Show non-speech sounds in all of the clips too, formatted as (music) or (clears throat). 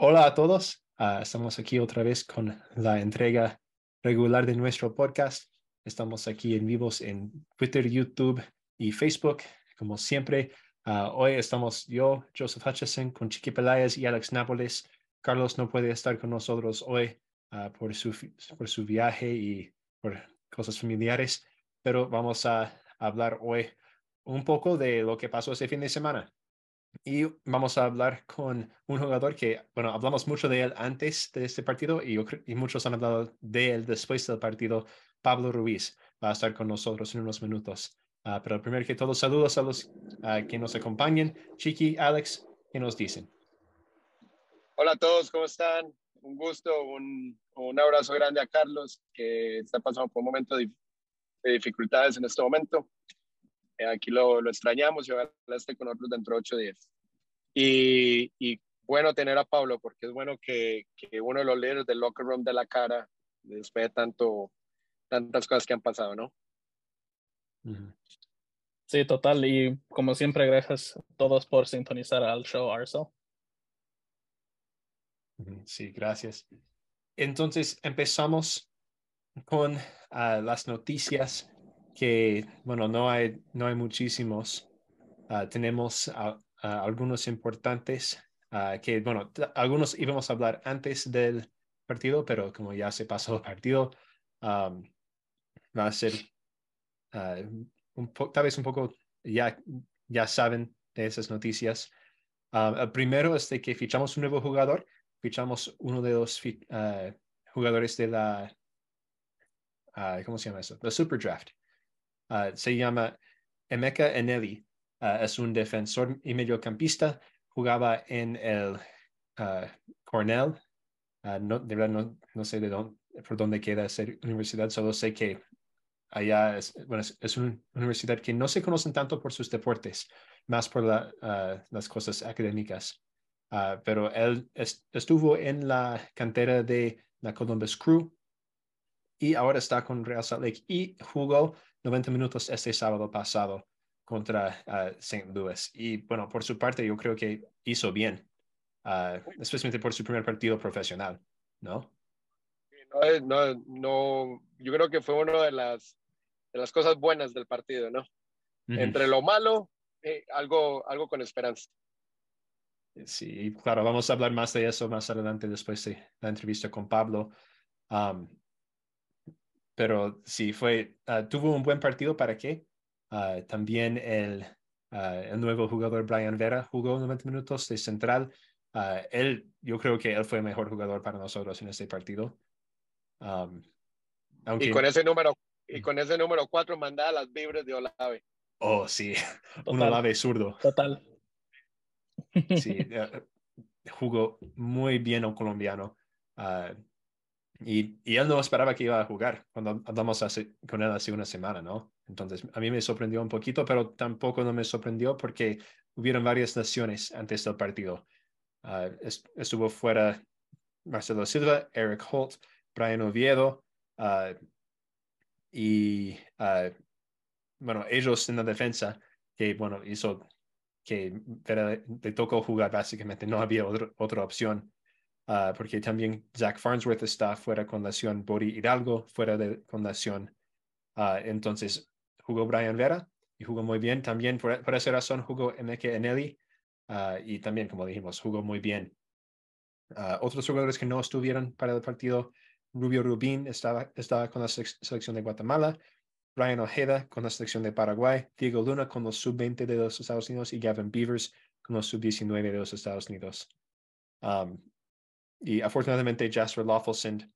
Hola a todos, ah, estamos aquí otra vez con la entrega regular de nuestro podcast. Estamos aquí en vivos en Twitter, YouTube y Facebook, como siempre. Ah, hoy estamos yo, Joseph Hutchison, con Chiqui Pelayas y Alex Nápoles. Carlos no puede estar con nosotros hoy ah, por, su, por su viaje y por cosas familiares, pero vamos a hablar hoy un poco de lo que pasó ese fin de semana. Y vamos a hablar con un jugador que, bueno, hablamos mucho de él antes de este partido y, muchos han hablado de él después del partido. Pablo Ruiz va a estar con nosotros en unos minutos. Uh, pero primero que todo, saludos a los uh, que nos acompañen. Chiqui, Alex, ¿qué nos dicen? Hola a todos, ¿cómo están? Un gusto, un, un abrazo grande a Carlos, que está pasando por un momento de dificultades en este momento. Eh, aquí lo, lo, extrañamos y ojalá esté con nosotros dentro de ocho días. Y, y, bueno tener a Pablo, porque es bueno que, que, uno de los líderes del locker room de la cara, después de tanto, tantas cosas que han pasado, ¿no? Sí, total. Y como siempre, gracias a todos por sintonizar al show Arcel. Sí, gracias. Entonces, empezamos con uh, las noticias que, bueno, no hay, no hay muchísimos. Uh, tenemos algunos importantes que, bueno, algunos íbamos a hablar antes del partido, pero como ya se pasó el partido, um, va a ser un tal vez un poco, ya, ya saben de esas noticias. el primero es de que fichamos un nuevo jugador, fichamos uno de los jugadores de la, ¿cómo se llama eso? The Super Draft. Ah, se llama Emeka Eneli. Ah, es un defensor y mediocampista. Jugaba en el ah, Cornell. no, de verdad no, no sé de dónde, por dónde queda esa universidad, solo sé que allá es, bueno, es, una universidad que no se conocen tanto por sus deportes, más por la, las cosas académicas. pero él estuvo en la cantera de la Columbus Crew y ahora está con Real Salt Lake y jugó 90 minutos este sábado pasado contra uh, St. Louis. Y bueno, por su parte, yo creo que hizo bien, uh, especialmente por su primer partido profesional, ¿no? No, no, no, yo creo que fue una de las, de las cosas buenas del partido, ¿no? Entre lo malo, eh, algo, algo con esperanza. Sí, claro, vamos a hablar más de eso más adelante después de la entrevista con Pablo. Um, pero sí, fue, uh, tuvo un buen partido para qué. Uh, también el, uh, el nuevo jugador Brian Vera jugó 90 minutos de central. él, yo creo que él fue el mejor jugador para nosotros en este partido. Um, aunque... Y con ese número, y con ese número 4 mandaba las vibras de Olave. Oh, sí, (laughs) un Olave zurdo. Total. Sí, (laughs) jugó muy bien un colombiano. Y, él no esperaba que iba a jugar cuando hablamos con él hace una semana, ¿no? Entonces, a mí me sorprendió un poquito, pero tampoco no me sorprendió porque hubieron varias naciones antes del partido. Uh, estuvo fuera Marcelo Silva, Eric Holt, Brian Oviedo uh, y, uh, bueno, ellos en la defensa, que, bueno, hizo que le tocó jugar básicamente, no había otra opción. Ah, porque también Zach Farnsworth está fuera con lesión, Bori Hidalgo fuera de, con lesión. Uh, entonces jugó Brian Vera y jugó muy bien. También por, por esa razón jugó Emeke Eneli uh, y también, como dijimos, jugó muy bien. otros jugadores que no estuvieron para el partido, Rubio Rubín estaba, estaba con la selección de Guatemala, Brian Ojeda con la selección de Paraguay, Diego Luna con los sub-20 de los Estados Unidos y Gavin Beavers con los sub-19 de los Estados Unidos. Y afortunadamente Jasper Lawfulson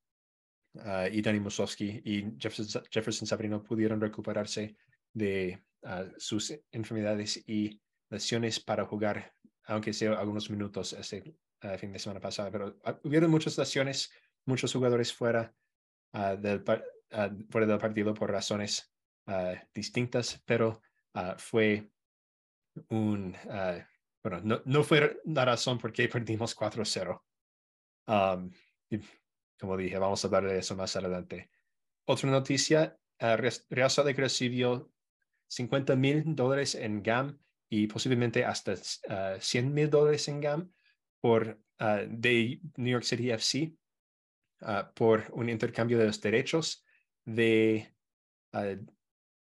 uh, y Danny Musowski y Jefferson, Jefferson Sabrino pudieron recuperarse de uh, sus enfermedades y lesiones para jugar, aunque sea algunos minutos este uh, fin de semana pasado. Pero hubieron muchas lesiones, muchos jugadores fuera, del, fuera del partido por razones distintas, pero fue un... bueno, no, no fue la razón por qué perdimos 4-0. Um, como dije, vamos a hablar de eso más adelante. Otra noticia, uh, Real Salt recibió 50 mil dólares en GAM y posiblemente hasta uh, 100 mil dólares en GAM por de New York City FC por un intercambio de los derechos de,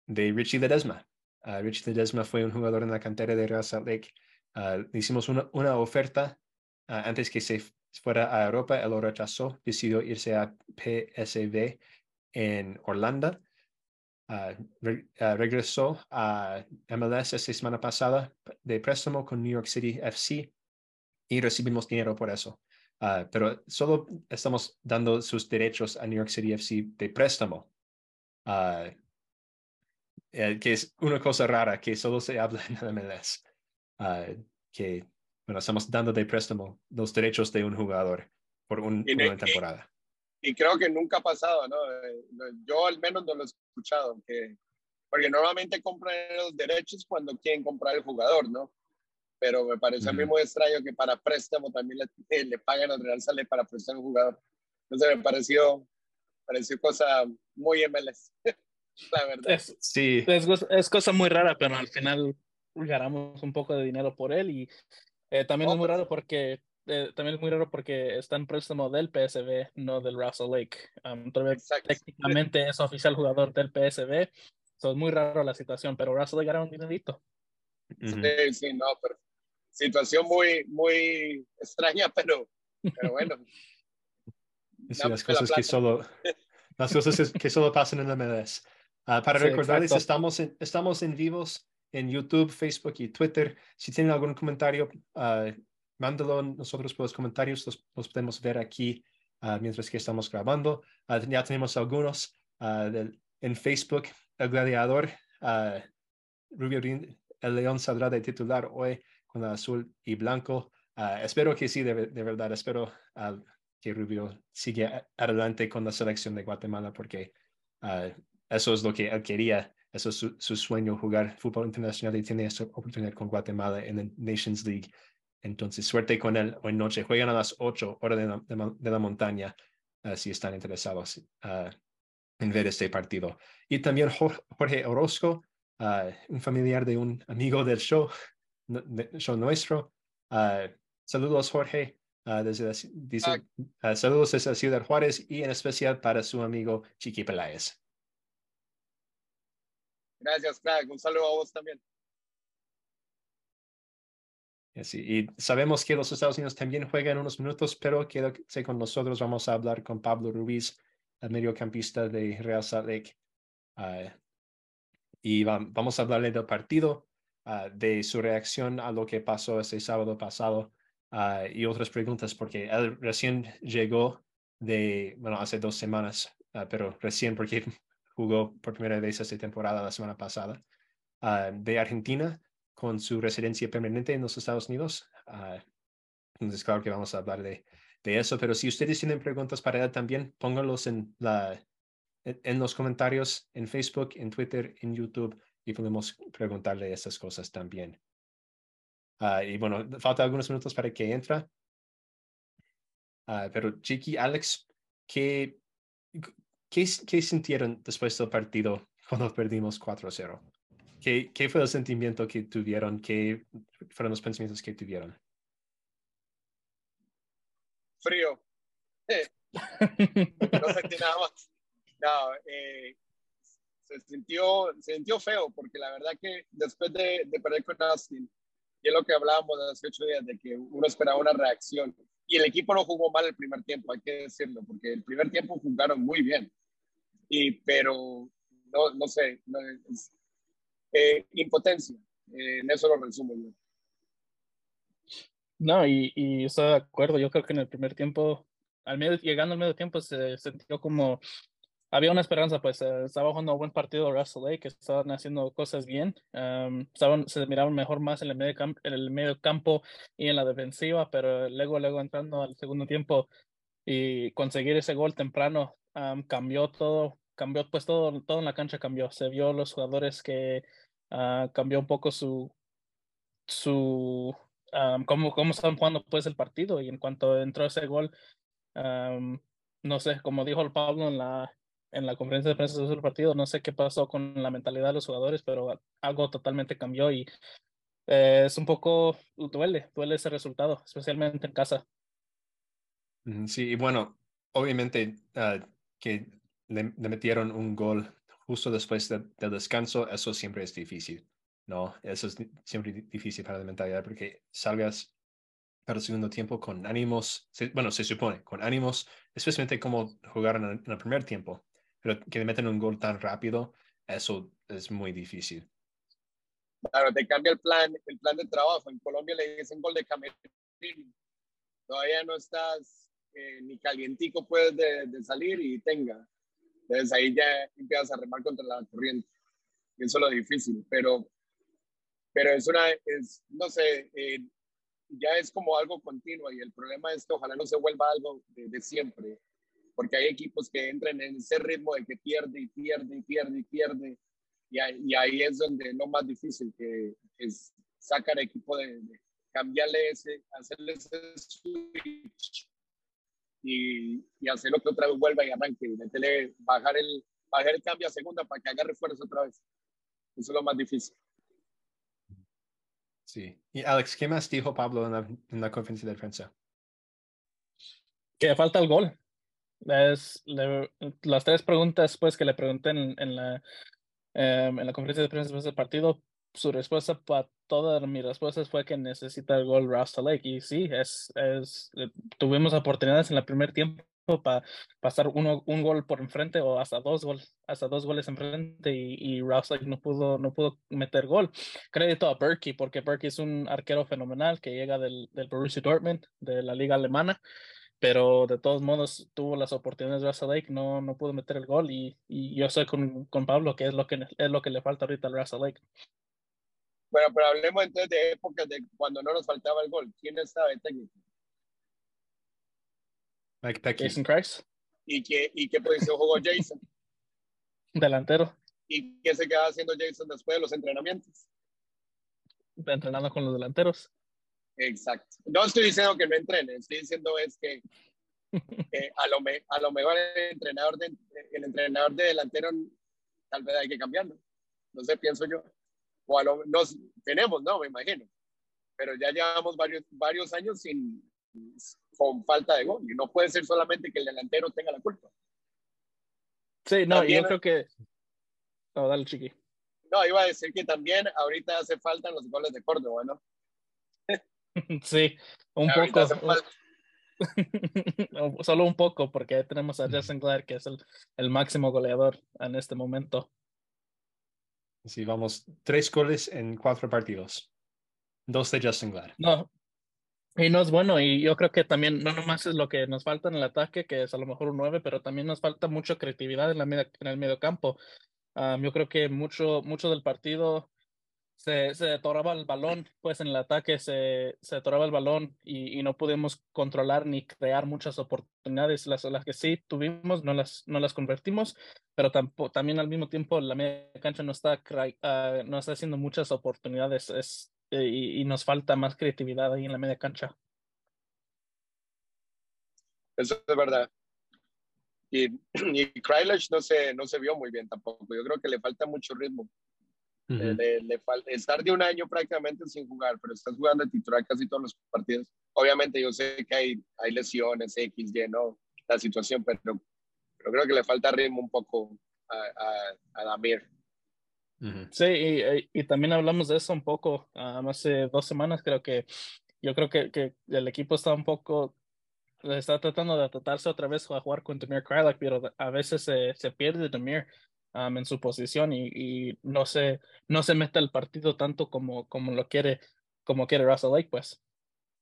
de Richie Ledesma. Richie Ledesma fue un jugador en la cantera de Real Salt Lake. le hicimos una, una oferta antes que se fuera a Europa, él lo rechazó, decidió irse a PSV en Orlando. regresó a MLS esta semana pasada de préstamo con New York City FC y recibimos dinero por eso. pero solo estamos dando sus derechos a New York City FC de préstamo. Eh, que es una cosa rara que solo se habla en la MLS. que bueno, estamos dando de préstamo los derechos de un jugador por un, una temporada. Y, creo que nunca ha pasado, ¿no? Eh, yo al menos no lo he escuchado, que, porque normalmente compran los derechos cuando quieren comprar el jugador, ¿no? Pero me parece a mí muy extraño que para préstamo también le, le paguen al Real Sale para prestar un jugador. Entonces me pareció, pareció cosa muy MLS, (laughs) la verdad. Es, sí. Es, es cosa muy rara, pero al final ganamos un poco de dinero por él y eh, también es muy raro porque eh, también es muy raro porque está en préstamo del PSV, no del Russell Lake. técnicamente es oficial jugador del PSV. es muy raro la situación, pero Russell Lake era un dinerito. Sí, sí, no, pero situación muy, muy extraña, pero, pero bueno. (laughs) Sí, (laughs) las cosas que solo las cosas que solo pasan en la MLS. Ah, para recordarles, estamos en, estamos en vivos en YouTube, Facebook y Twitter. Si tienen algún comentario, uh, mándalo nosotros por los comentarios, los, podemos ver aquí ah, mientras que estamos grabando. Ah, ya tenemos algunos en Facebook, el gladiador, Rubio, el león saldrá de titular hoy con azul y blanco. espero que sí, de, verdad, espero que Rubio siga adelante con la selección de Guatemala porque eso es lo que él quería eso es su, sueño, jugar fútbol internacional y tiene esa oportunidad con Guatemala en la Nations League. Entonces, suerte con él hoy noche. Juegan a las 8 horas de la, de, la montaña uh, si están interesados uh, en ver este partido. Y también Jorge Orozco, uh, un familiar de un amigo del show, show nuestro. saludos, Jorge. desde dice, saludos desde Ciudad Juárez y en especial para su amigo Chiqui Peláez. Gracias, crack. Un saludo a vos también. y sabemos que los Estados Unidos también juegan unos minutos, pero quédate con nosotros. Vamos a hablar con Pablo Ruiz, el mediocampista de Real Salt Lake. Ah, y vamos a hablarle del partido, ah, de su reacción a lo que pasó ese sábado pasado ah, y otras preguntas, porque él recién llegó de, bueno, hace dos semanas, pero recién porque jugó por primera vez esta temporada la semana pasada, ah, de Argentina con su residencia permanente en los Estados Unidos. Uh, entonces, claro que vamos a hablar de, de, eso, pero si ustedes tienen preguntas para él también, pónganlos en, la, en los comentarios en Facebook, en Twitter, en YouTube y podemos preguntarle esas cosas también. Uh, y bueno, falta algunos minutos para que entra. pero Chiqui, Alex, ¿qué, ¿Qué, ¿Qué, sintieron después del partido cuando perdimos 4-0? ¿Qué, ¿Qué, fue el sentimiento que tuvieron? ¿Qué fueron los pensamientos que tuvieron? Frío. no sentí nada más. No, eh, se, sintió, se sintió feo porque la verdad que después de, de perder con Austin, y es lo que hablábamos hace ocho días, de que uno esperaba una reacción. Y el equipo no jugó mal el primer tiempo, hay que decirlo, porque el primer tiempo jugaron muy bien y, pero no, no sé, eh, impotencia, eh, en eso lo resumo yo. No, y, y estoy de acuerdo, yo creo que en el primer tiempo, al medio, llegando al medio tiempo, se sintió como había una esperanza, pues eh, estaba jugando un buen partido Russell que estaban haciendo cosas bien, estaban, se miraban mejor más en el, medio en el medio campo y en la defensiva, pero luego, luego entrando al segundo tiempo y conseguir ese gol temprano cambió todo, cambió pues todo, todo en la cancha cambió. Se vio los jugadores que uh, cambió un poco su, su cómo, cómo estaban jugando pues el partido y en cuanto entró ese gol, no sé, como dijo el Pablo en la, en la conferencia de prensa del partido, no sé qué pasó con la mentalidad de los jugadores, pero algo totalmente cambió y eh, es un poco, duele, duele ese resultado, especialmente en casa. Sí, y bueno, obviamente uh, que le, metieron un gol justo después del descanso, eso siempre es difícil, ¿no? Eso es siempre difícil para la mentalidad porque salgas para el segundo tiempo con ánimos, bueno, se supone, con ánimos, especialmente como jugaron en, el primer tiempo, pero que meten un gol tan rápido, eso es muy difícil. Claro, te cambia el plan, el plan de trabajo. En Colombia le dicen gol de camerino. Todavía no estás eh, ni calientico puedes de, salir y tenga. Entonces ahí ya empiezas a remar contra la corriente. Eso es lo difícil. Pero, pero es una, es, no sé, eh, ya es como algo continuo y el problema es que ojalá no se vuelva algo de, siempre, porque hay equipos que entran en ese ritmo de que pierde y pierde y pierde y pierde y ahí, y ahí es donde es lo más difícil, que es sacar equipo de, cambiarle ese, hacerle ese switch y, y hacerlo que otra vez vuelva y arranque, y meterle, bajar el, bajar el cambio a segunda para que haga refuerzo otra vez. Eso es lo más difícil. Sí. Y Alex, ¿qué más dijo Pablo en la, en la conferencia de prensa? Que falta el gol. Las tres preguntas pues, que le pregunté en, la, em, en la conferencia de prensa del partido, su respuesta para todas mis respuestas fue que necesita el gol Rasta Lake. Y sí, es, es, eh, tuvimos oportunidades en el primer tiempo para pasar uno, un gol por enfrente o hasta dos goles, hasta dos goles enfrente y, y Rouse no pudo, no pudo meter gol. Crédito a Berkey, porque Berkey es un arquero fenomenal que llega del, del Borussia Dortmund, de la liga alemana, pero de todos modos tuvo las oportunidades de Russell Lake, no, no pudo meter el gol y, y yo estoy con, con, Pablo, que es lo que es lo que le falta ahorita al Russell Lake. Bueno, pero hablemos entonces de épocas de cuando no nos faltaba el gol. ¿Quién estaba de técnico? Mike Pecky. Jason Christ. ¿Y qué, ¿Y qué posición jugó Jason? (laughs) Delantero. ¿Y qué se quedaba haciendo Jason después de los entrenamientos? Entrenando con los delanteros. Exacto. No estoy diciendo que no entrene, estoy diciendo es que a, lo me, a lo mejor el entrenador, de, el entrenador de delantero tal vez hay que cambiarlo. No sé, pienso yo. O a lo nos tenemos, ¿no? Me imagino. Pero ya llevamos varios, varios años sin, con falta de gol. Y no puede ser solamente que el delantero tenga la culpa. Sí, no, yo creo que. No, dale, chiqui. No, iba a decir que también ahorita hace falta los goles de Córdoba, ¿no? (laughs) sí, un poco. (laughs) Solo un poco, porque tenemos a Jason Clark, que es el, el máximo goleador en este momento. Sí, vamos, tres goles en cuatro partidos. Dos de Justin Glad. No, y no es bueno, y yo creo que también no nomás es lo que nos falta en el ataque, que es a lo mejor un 9, pero también nos falta mucha creatividad en, la en el medio campo. yo creo que mucho, mucho del partido se, se atoraba el balón, pues en el ataque se, se atoraba el balón y, y, no pudimos controlar ni crear muchas oportunidades. Las, las que sí tuvimos no las, no las convertimos, pero tampoco, también al mismo tiempo la media cancha no está, uh, no está haciendo muchas oportunidades. Es, eh, y, nos falta más creatividad ahí en la media cancha. Eso es verdad. Y, (clears throat) y no se, no se vio muy bien tampoco. Yo creo que le falta mucho ritmo. Eh, le, le, falta estar de un año prácticamente sin jugar, pero estás jugando de titular casi todos los partidos. Obviamente yo sé que hay, hay lesiones, X, Y, ¿no? La situación, pero, pero creo que le falta ritmo un poco a, a, a Damir. Sí, y, y, también hablamos de eso un poco hace dos semanas, creo que yo creo que, que, el equipo está un poco, está tratando de tratarse otra vez a jugar con Demir Krylak, pero a veces se, se pierde Demir en su posición y, no, se, no se mete al partido tanto como, como lo quiere, como quiere Russell Lake, pues.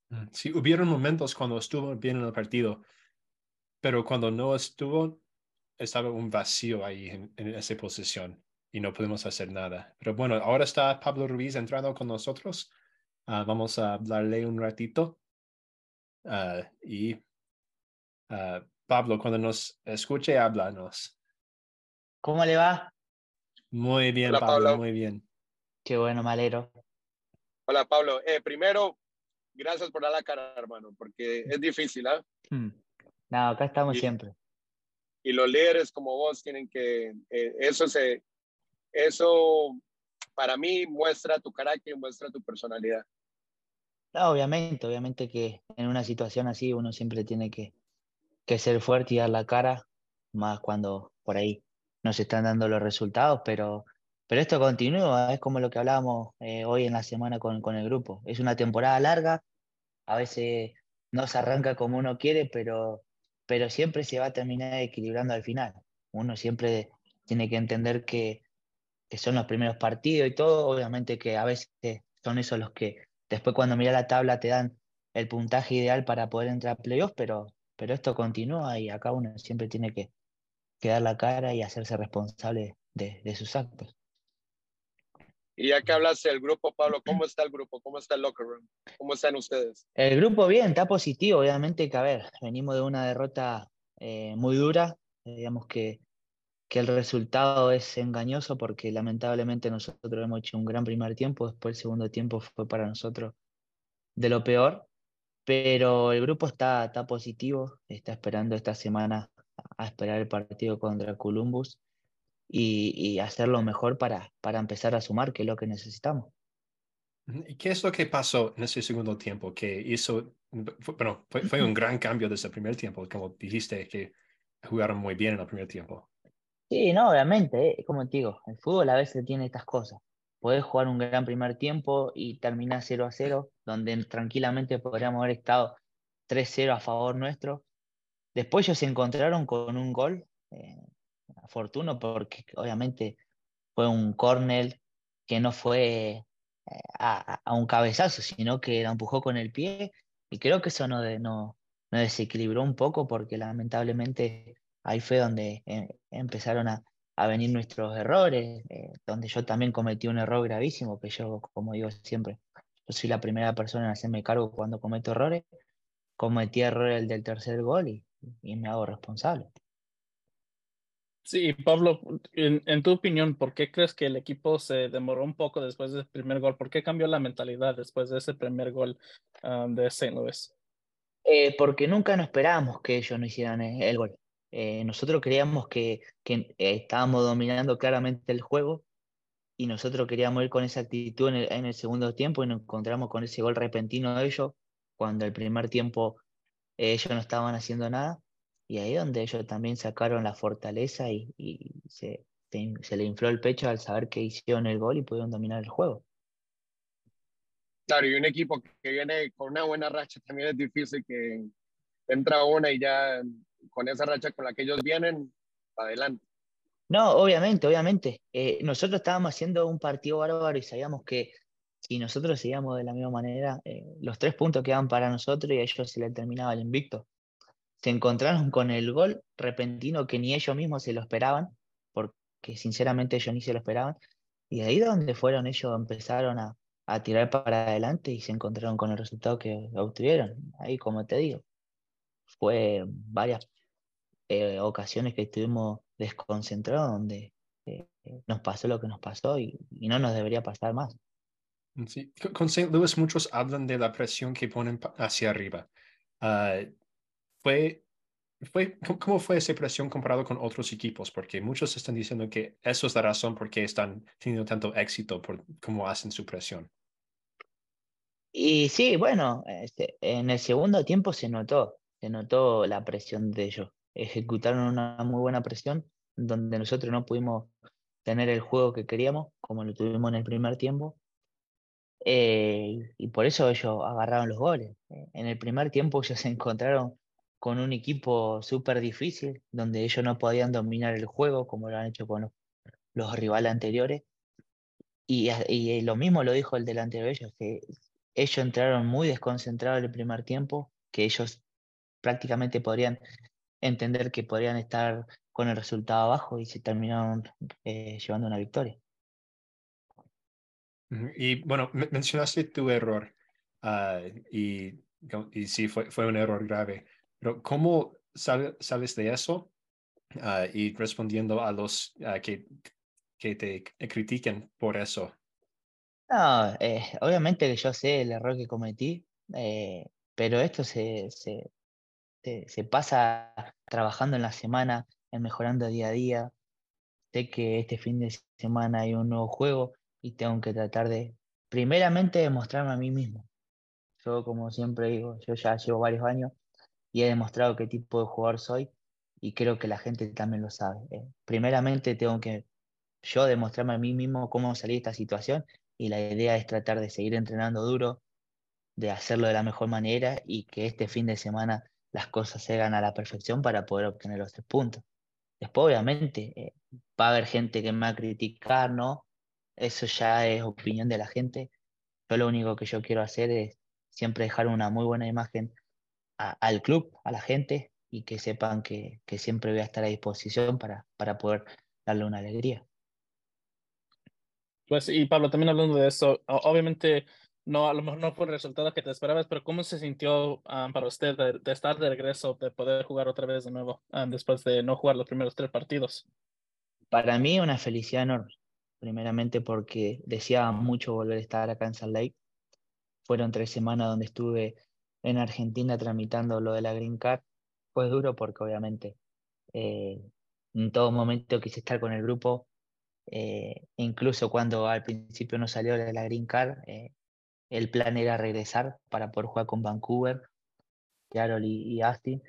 Mm, sí, hubieron momentos cuando estuvo bien en el partido, pero cuando no estuvo, estaba un vacío ahí en, en esa posición y no podemos hacer nada. Pero bueno, ahora está Pablo Ruiz entrando con nosotros. Ah, vamos a hablarle un ratito. Uh, y uh, Pablo, cuando nos escuche, háblanos. ¿Cómo le va? Muy bien, Pablo, muy bien. Qué bueno, malero. Hola, Pablo. Eh, primero, gracias por dar la cara, hermano, porque es difícil, ¿ah? ¿eh? No, acá estamos siempre. Y los líderes como vos tienen que, eh, eso se, eso para mí muestra tu carácter, muestra tu personalidad. obviamente, obviamente que en una situación así uno siempre tiene que, que ser fuerte y dar la cara, más cuando por ahí no se están dando los resultados, pero, pero esto continúa, es como lo que hablábamos eh, hoy en la semana con, con el grupo. Es una temporada larga, a veces no se arranca como uno quiere, pero, pero siempre se va a terminar equilibrando al final. Uno siempre tiene que entender que, que son los primeros partidos y todo, obviamente que a veces son esos los que después cuando mira la tabla te dan el puntaje ideal para poder entrar a playoffs, pero, pero esto continúa y acá uno siempre tiene que, que dar la cara y hacerse responsable de, de sus actos. Y ya que hablaste del grupo, Pablo, ¿cómo está el grupo? ¿Cómo está el locker room? ¿Cómo están ustedes? El grupo bien, está positivo, obviamente que a ver, venimos de una derrota eh, muy dura, digamos que, que el resultado es engañoso porque lamentablemente nosotros hemos hecho un gran primer tiempo, después el segundo tiempo fue para nosotros de lo peor, pero el grupo está, está positivo, está esperando esta semana a esperar el partido contra Columbus y, y hacerlo mejor para, para empezar a sumar, que es lo que necesitamos. ¿Y qué es lo que pasó en ese segundo tiempo que hizo, bueno, fue, fue un gran cambio desde el primer tiempo, como dijiste que jugaron muy bien en el primer tiempo? Sí, no, obviamente, eh, como te digo, el fútbol a veces tiene estas cosas. Podés jugar un gran primer tiempo y terminar 0 a 0, donde tranquilamente podríamos haber estado 3-0 a favor nuestro. Después ellos se encontraron con un gol, eh, porque obviamente fue un córner que no fue eh, a, un cabezazo, sino que la empujó con el pie. Y creo que eso no, no, desequilibró un poco, porque lamentablemente ahí fue donde eh, empezaron a, a, venir nuestros errores, eh, donde yo también cometí un error gravísimo, que yo, como digo siempre, soy la primera persona en hacerme cargo cuando cometo errores, cometí error el del tercer gol y, y me hago responsable. Sí, Pablo, en, en, tu opinión, ¿por qué crees que el equipo se demoró un poco después del primer gol? ¿Por qué cambió la mentalidad después de ese primer gol um, de St. Louis? Eh, porque nunca nos esperábamos que ellos no hicieran el gol. Eh, nosotros creíamos que, que eh, estábamos dominando claramente el juego y nosotros queríamos ir con esa actitud en el, en el, segundo tiempo y nos encontramos con ese gol repentino de ellos cuando el primer tiempo eh, ellos no estaban haciendo nada y ahí donde ellos también sacaron la fortaleza y, y se, se, se, le infló el pecho al saber que hicieron el gol y pudieron dominar el juego. Claro, y un equipo que viene con una buena racha también es difícil que entra una y ya con esa racha con la que ellos vienen, adelante. No, obviamente, obviamente. Eh, nosotros estábamos haciendo un partido bárbaro y sabíamos que si nosotros seguíamos de la misma manera, eh, los tres puntos quedaban para nosotros y a ellos se les terminaba el invicto. Se encontraron con el gol repentino que ni ellos mismos se lo esperaban, porque sinceramente ellos ni se lo esperaban. Y ahí donde fueron ellos empezaron a, a tirar para adelante y se encontraron con el resultado que obtuvieron. Ahí, como te digo, fue varias eh, ocasiones que estuvimos desconcentrados donde eh, nos pasó lo que nos pasó y, y, no nos debería pasar más. Sí. Con St. Louis muchos hablan de la presión que ponen hacia arriba. Uh, fue, fue, ¿Cómo fue esa presión comparado con otros equipos? Porque muchos están diciendo que eso es la razón por qué están teniendo tanto éxito por cómo hacen su presión. Y sí, bueno, este, en el segundo tiempo se notó, se notó la presión de ellos. Ejecutaron una muy buena presión donde nosotros no pudimos tener el juego que queríamos, como lo tuvimos en el primer tiempo. Eh, y por eso ellos agarraron los goles. En el primer tiempo ellos (laughs) se encontraron con un equipo súper difícil, donde ellos no podían dominar el juego como lo han hecho con los, rivales anteriores. Y, y, lo mismo lo dijo el delantero de ellos, que ellos entraron muy desconcentrados en el primer tiempo, que ellos prácticamente podrían entender que podrían estar con el resultado abajo y se terminaron eh, llevando una victoria. Y bueno, mencionaste tu error uh, y, y sí, fue, fue un error grave, pero ¿cómo sal, sales de eso? Uh, y respondiendo a los uh, que, que te critiquen por eso. No, eh, obviamente que yo sé el error que cometí, eh, pero esto se, se, se, se, pasa trabajando en la semana, en mejorando día a día. Sé que este fin de semana hay un nuevo juego y tengo que tratar de, primeramente, demostrarme a mí mismo. Yo, como siempre digo, yo ya llevo varios años y he demostrado qué tipo de jugador soy y creo que la gente también lo sabe. Eh, primeramente tengo que yo demostrarme a mí mismo cómo salir de esta situación y la idea es tratar de seguir entrenando duro, de hacerlo de la mejor manera y que este fin de semana las cosas se hagan a la perfección para poder obtener los tres puntos. Después, obviamente, eh, va a haber gente que me va a criticar, ¿no? Eso ya es opinión de la gente. Yo lo único que yo quiero hacer es siempre dejar una muy buena imagen al club, a la gente, y que sepan que, que, siempre voy a estar a disposición para, para poder darle una alegría. Pues, y Pablo, también hablando de eso, obviamente no, a lo mejor no fue el resultado que te esperabas, pero ¿cómo se sintió ah, para usted de, estar de regreso, de poder jugar otra vez de nuevo ah, después de no jugar los primeros tres partidos? Para mí una felicidad enorme, primeramente porque deseaba mucho volver a estar acá en Salt Lake. Fueron tres semanas donde estuve en Argentina tramitando lo de la Green Card. Fue duro porque obviamente eh, en todo momento quise estar con el grupo, eh, incluso cuando al principio no salió de la Green Card, eh, el plan era regresar para poder jugar con Vancouver, Carol y, Austin,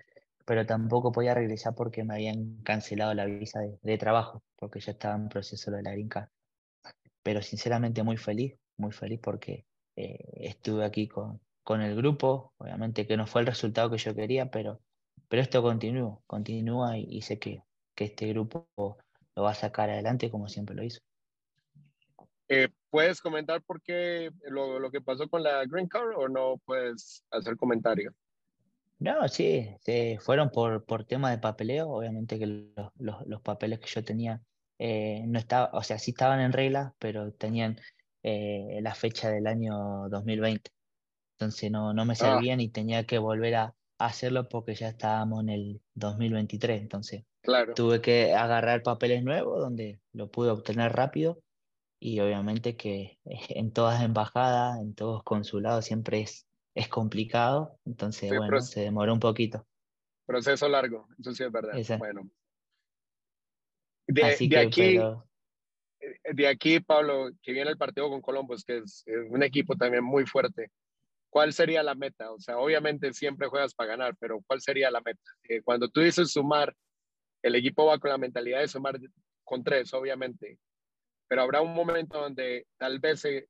pero tampoco podía regresar porque me habían cancelado la visa de, trabajo, porque ya estaba en proceso de la Green Card. Pero sinceramente muy feliz, muy feliz porque eh, estuve aquí con, con el grupo, obviamente que no fue el resultado que yo quería, pero, pero esto continúa, continúa y, sé que, que este grupo lo va a sacar adelante como siempre lo hizo. Eh, ¿Puedes comentar por qué lo, lo, que pasó con la Green Card o no puedes hacer comentario? No, sí, fueron por, por tema de papeleo, obviamente que los, los, los papeles que yo tenía eh, no estaba, o sea, sí estaban en regla, pero tenían eh, la fecha del año 2020. Entonces no, no me ah. servían y tenía que volver a, hacerlo porque ya estábamos en el 2023. Entonces claro. tuve que agarrar papeles nuevos donde lo pude obtener rápido y obviamente que (laughs) en todas embajadas, en todos consulados siempre es, es complicado, entonces bueno, se demoró un poquito. Proceso largo, eso sí es verdad. Bueno. De, aquí, de aquí, Pablo, que viene el partido con Columbus, que es, un equipo también muy fuerte. ¿Cuál sería la meta? O sea, obviamente siempre juegas para ganar, pero ¿cuál sería la meta? Eh, cuando tú dices sumar, el equipo va con la mentalidad de sumar con tres, obviamente pero habrá un momento donde tal vez eh,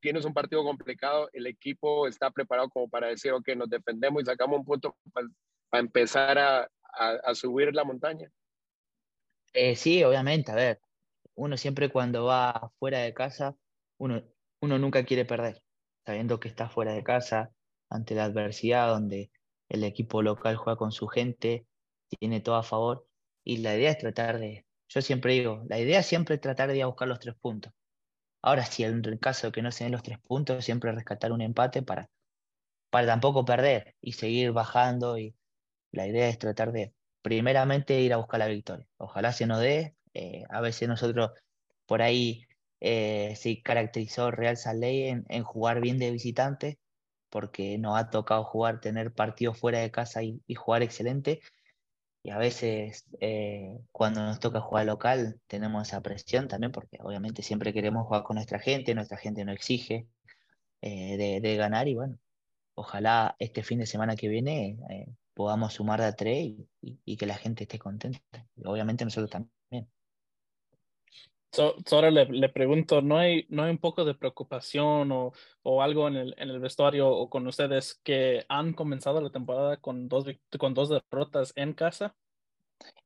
tienes un partido complicado, el equipo está preparado como para decir, ok, nos defendemos y sacamos un punto para, empezar a, a, subir la montaña. Eh, sí, obviamente, a ver, uno siempre cuando va fuera de casa, uno, uno nunca quiere perder, sabiendo que está fuera de casa, ante la adversidad, donde el equipo local juega con su gente, tiene todo a favor, y la idea es tratar de, yo siempre digo, la idea es siempre tratar de ir a buscar los tres puntos. Ahora, si en el caso de que no se den los tres puntos, siempre rescatar un empate para, para tampoco perder y seguir bajando. Y la idea es tratar de, primeramente, ir a buscar la victoria. Ojalá se nos dé. Eh, a veces nosotros por ahí eh, se caracterizó Real Salt en, en, jugar bien de visitante, porque nos ha tocado jugar, tener partidos fuera de casa y jugar excelente y a veces eh, cuando nos toca jugar local tenemos esa presión también porque obviamente siempre queremos jugar con nuestra gente, nuestra gente no exige eh, de, ganar y bueno, ojalá este fin de semana que viene podamos sumar de a tres y, que la gente esté contenta. Y obviamente nosotros también. So, ahora le, le, pregunto, ¿no hay, ¿no hay un poco de preocupación o, o algo en el, en el, vestuario o con ustedes que han comenzado la temporada con dos, con dos derrotas en casa?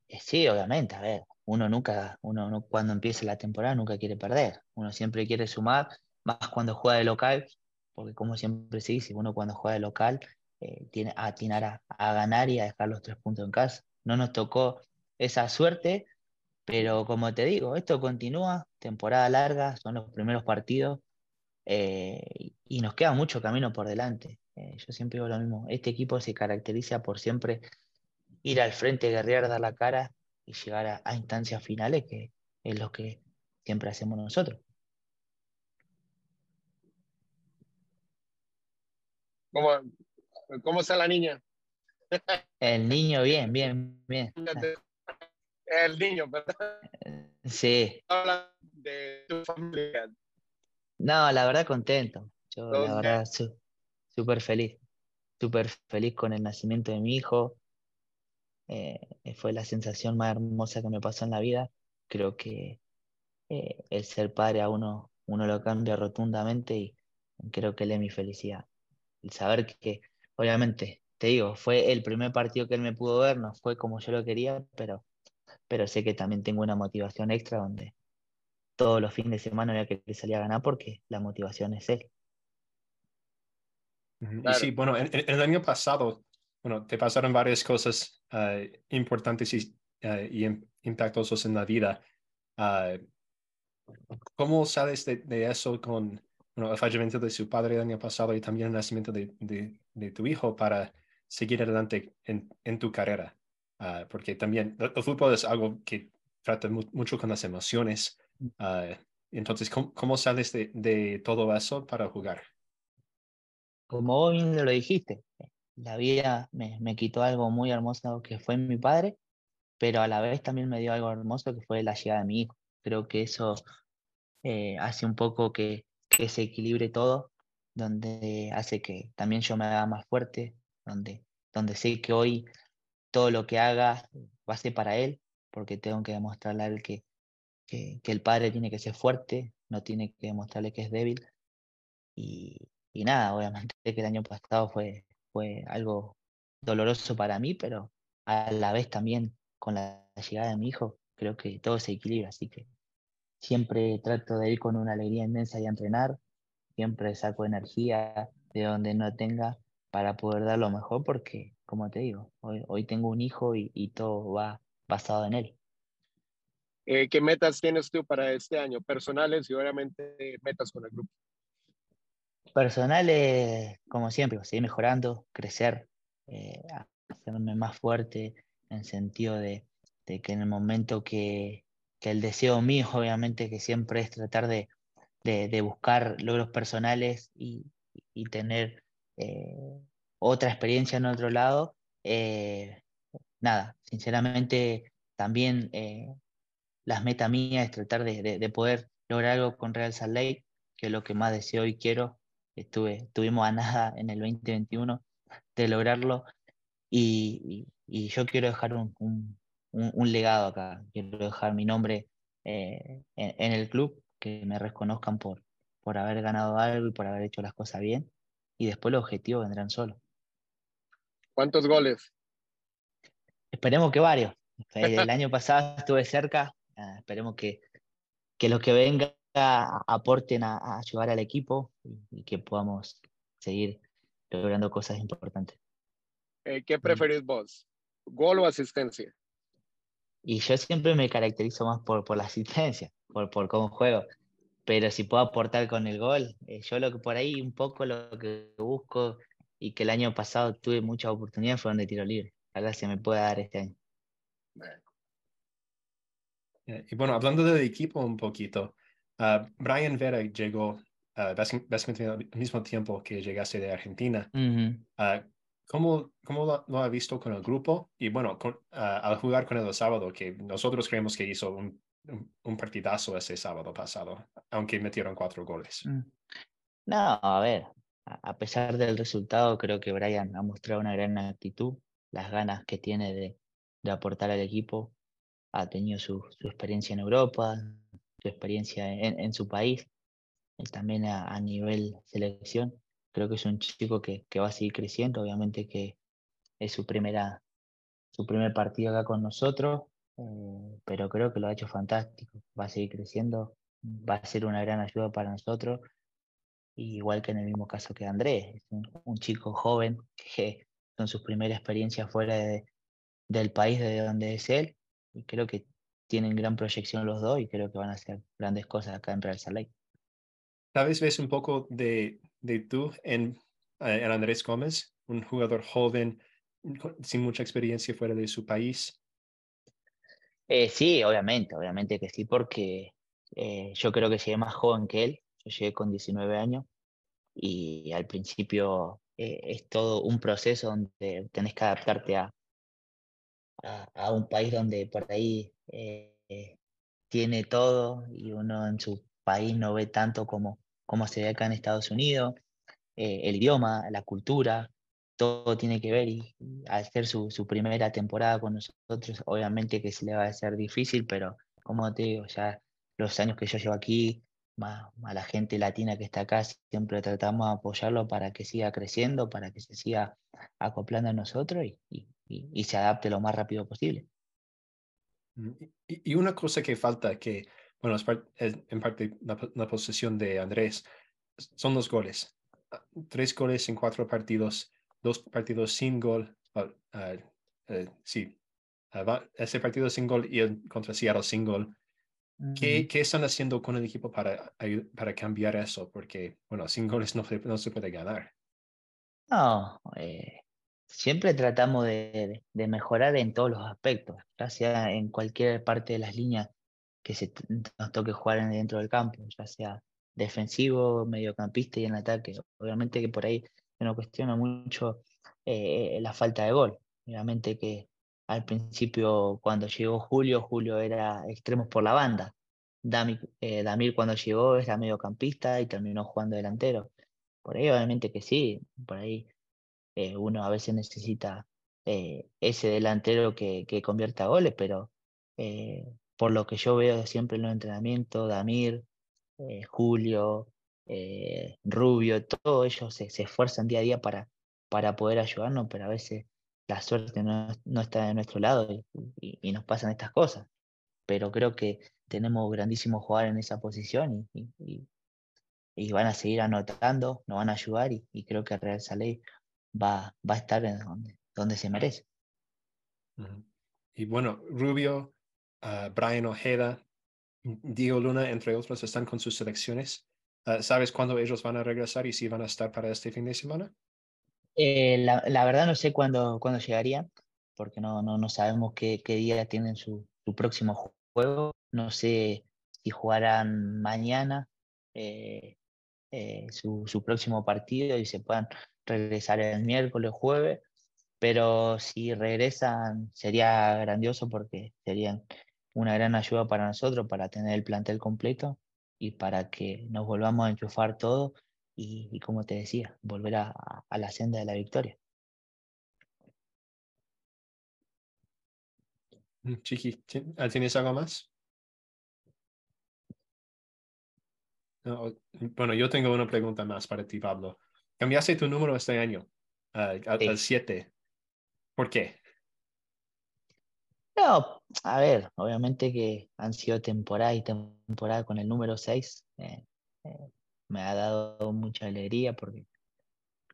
Eh, sí, obviamente, a ver, uno nunca, uno cuando empieza la temporada nunca quiere perder, uno siempre quiere sumar, más cuando juega de local, porque como siempre se dice, uno cuando juega de local eh, tiene a atinar a, ganar y a dejar los tres puntos en casa. No nos tocó esa suerte, pero como te digo, esto continúa, temporada larga, son los primeros partidos eh, y nos queda mucho camino por delante. Eh, yo siempre digo lo mismo, este equipo se caracteriza por siempre ir al frente, guerrear, dar la cara y llegar a, instancias finales, que es lo que siempre hacemos nosotros. ¿Cómo, cómo está la niña? El niño bien, bien, bien. El niño, ¿verdad? Sí. Habla de tu familia. No, la verdad contento. Yo la verdad súper feliz. súper feliz con el nacimiento de mi hijo. Eh, fue la sensación más hermosa que me pasó en la vida. Creo que eh, el ser padre a uno, uno lo cambia rotundamente y creo que él es mi felicidad. El saber que, obviamente, te digo, fue el primer partido que él me pudo ver, no fue como yo lo quería, pero, pero sé que también tengo una motivación extra donde todos los fines de semana voy a querer salir a ganar porque la motivación es él. Y sí, bueno, en, el año pasado, bueno, te pasaron varias cosas eh, importantes y, uh, y, impactosas en la vida. Uh, ¿Cómo sales de, de, eso con bueno, el fallecimiento de su padre el año pasado y también el nacimiento de, de, de tu hijo para seguir adelante en, en tu carrera? porque también el, fútbol es algo que trata mucho con las emociones. entonces, ¿cómo, cómo sales de, de todo eso para jugar? como vos bien lo dijiste, la vida me, me, quitó algo muy hermoso que fue mi padre, pero a la vez también me dio algo hermoso que fue la llegada de mi hijo. Creo que eso eh, hace un poco que, que se equilibre todo, donde hace que también yo me haga más fuerte, donde, donde sé que hoy todo lo que haga va a ser para él, porque tengo que demostrarle a él que, que, el padre tiene que ser fuerte, no tiene que demostrarle que es débil. Y, y nada, obviamente (laughs) que el año pasado fue, fue algo doloroso para mí, pero a la vez también con la llegada de mi hijo, creo que todo se equilibra, así que siempre trato de ir con una alegría inmensa y a entrenar, siempre saco energía de donde no tenga para poder dar lo mejor, porque, como te digo, hoy, hoy tengo un hijo y, y todo va basado en él. Eh, ¿Qué metas tienes tú para este año? Personales y obviamente metas con el grupo. Personales, como siempre, seguir mejorando, crecer, eh, hacerme más fuerte en sentido de, de, que en el momento que, que el deseo mío, obviamente, que siempre es tratar de, de, buscar logros personales y, y tener eh, otra experiencia en otro lado, eh, nada, sinceramente también eh, las metas mías es tratar de, de, poder lograr algo con Real Salt Lake, que es lo que más deseo y quiero, Estuve, estuvimos a nada en el 2021 de lograrlo y, y, yo quiero dejar un, un, legado acá, quiero dejar mi nombre eh, en, en, el club, que me reconozcan por, por haber ganado algo y por haber hecho las cosas bien y después los objetivos vendrán solos. ¿Cuántos goles? Esperemos que varios. (laughs) El año pasado estuve cerca, uh, esperemos que, que los que vengan aporten a, ayudar al equipo y, que podamos seguir logrando cosas importantes. Eh, ¿Qué preferís vos? ¿Gol o asistencia? Y yo siempre me caracterizo más por, por la asistencia, por, por cómo juego. Pero si puedo aportar con el gol, eh, yo lo que por ahí un poco lo que busco y que el año pasado tuve muchas oportunidades fueron de tiro libre. Ahora se me puede dar este año. Eh, y bueno, hablando del equipo un poquito, Uh, Brian Vera llegó uh, básicamente al mismo tiempo que llegase de Argentina. Uh -huh. Uh, ¿Cómo, cómo lo, lo, ha visto con el grupo? Y bueno, con, al jugar con él el sábado, que nosotros creemos que hizo un, un, un, partidazo ese sábado pasado, aunque metieron cuatro goles. Mm. No, a ver, a pesar del resultado, creo que Brian ha mostrado una gran actitud, las ganas que tiene de, de aportar al equipo. Ha tenido su, su experiencia en Europa, su experiencia en, en su país, también a, a, nivel selección. Creo que es un chico que, que, va a seguir creciendo, obviamente que es su, primera, su primer partido acá con nosotros, eh, pero creo que lo ha hecho fantástico, va a seguir creciendo, va a ser una gran ayuda para nosotros, igual que en el mismo caso que Andrés, es un, un chico joven que son sus primeras experiencias fuera de, del país de donde es él, y creo que tienen gran proyección los dos y creo que van a hacer grandes cosas acá en Real Salt Lake. Tal vez ves un poco de, de tú en, eh, en Andrés Gómez, un jugador joven, sin mucha experiencia fuera de su país. Eh, sí, obviamente, obviamente que sí, porque eh, yo creo que llegué más joven que él, yo llegué con 19 años y al principio eh, es todo un proceso donde tenés que adaptarte a, a, a un país donde por ahí eh, tiene todo y uno en su país no ve tanto como, como se ve acá en Estados Unidos, eh, el idioma, la cultura, todo tiene que ver y, al ser su, su, primera temporada con nosotros, obviamente que se le va a hacer difícil, pero como te digo, ya los años que yo llevo aquí, a la gente latina que está acá, siempre tratamos de apoyarlo para que siga creciendo, para que se siga acoplando a nosotros y, y, se adapte lo más rápido posible. Mm, y, una cosa que falta, que, bueno, es, en parte la, posesión de Andrés, son los goles. Ah, tres goles en cuatro partidos, dos partidos sin gol. Ah, ah, eh, sí, ese partido sin gol y el contra Seattle sin gol. ¿Qué, ¿Qué, están haciendo con el equipo para, para cambiar eso? Porque, bueno, sin goles no, no se puede ganar. No, eh, siempre tratamos de, de, mejorar en todos los aspectos, ya sea en cualquier parte de las líneas que se nos toque jugar dentro del campo, ya sea defensivo, mediocampista y en ataque. Obviamente que por ahí se nos cuestiona mucho eh, la falta de gol. Obviamente que al principio, cuando llegó Julio, Julio era extremos por la banda. Eh, Damir, cuando llegó era mediocampista y terminó jugando delantero. Por ahí obviamente que sí, por ahí eh, uno a veces necesita eh, ese delantero que, que, convierta goles, pero por lo que yo veo siempre en los entrenamientos, Damir, Julio, Rubio, todos ellos se, se, esfuerzan día a día para, para poder ayudarnos, pero a veces la suerte no, no está de nuestro lado y, nos pasan estas cosas. Pero creo que tenemos grandísimos jugadores en esa posición y, y, van a seguir anotando, nos van a ayudar y, creo que Real Salé va, va a estar en donde, donde se merece. Y bueno, Rubio, Brian Ojeda, Diego Luna, entre otros, están con sus selecciones. Ah, ¿Sabes cuándo ellos van a regresar y si van a estar para este fin de semana? Eh, la, verdad no sé cuándo, cuándo llegaría, porque no, no, no sabemos qué, día tienen su, su, próximo juego. No sé si jugarán mañana eh, eh, su, su, próximo partido y se puedan regresar el miércoles, jueves, pero si regresan sería grandioso porque serían una gran ayuda para nosotros, para tener el plantel completo y para que nos volvamos a enchufar todo y, como te decía, volver a, a, la senda de la victoria. Mm, Chiqui, ¿tienes algo más? bueno, yo tengo una pregunta más para ti, Pablo. Cambiaste tu número este año al 7. ¿Por qué? No, a ver, obviamente que han sido temporada y temporada con el número 6 me ha dado mucha alegría porque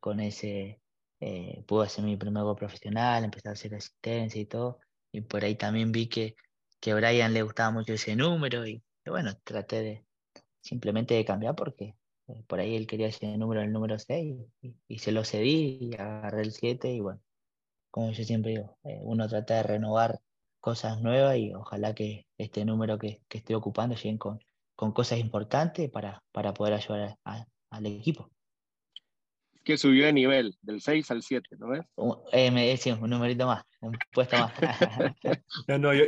con ese eh, pude hacer mi primer gol profesional, empezar a hacer asistencia y todo. Y por ahí también vi que, que a Brian le gustaba mucho ese número y, bueno, traté de simplemente de cambiar porque eh, por ahí él quería ese número, el número 6 y, se lo cedí y agarré el 7 y bueno, como yo siempre digo, eh, uno trata de renovar cosas nuevas y ojalá que este número que, que estoy ocupando lleguen con, con cosas importantes para, para poder ayudar al equipo. Que subió de nivel, del 6 al 7, ¿no ves? eh, me decía un numerito más, un puesto más. (laughs) no, no, yo,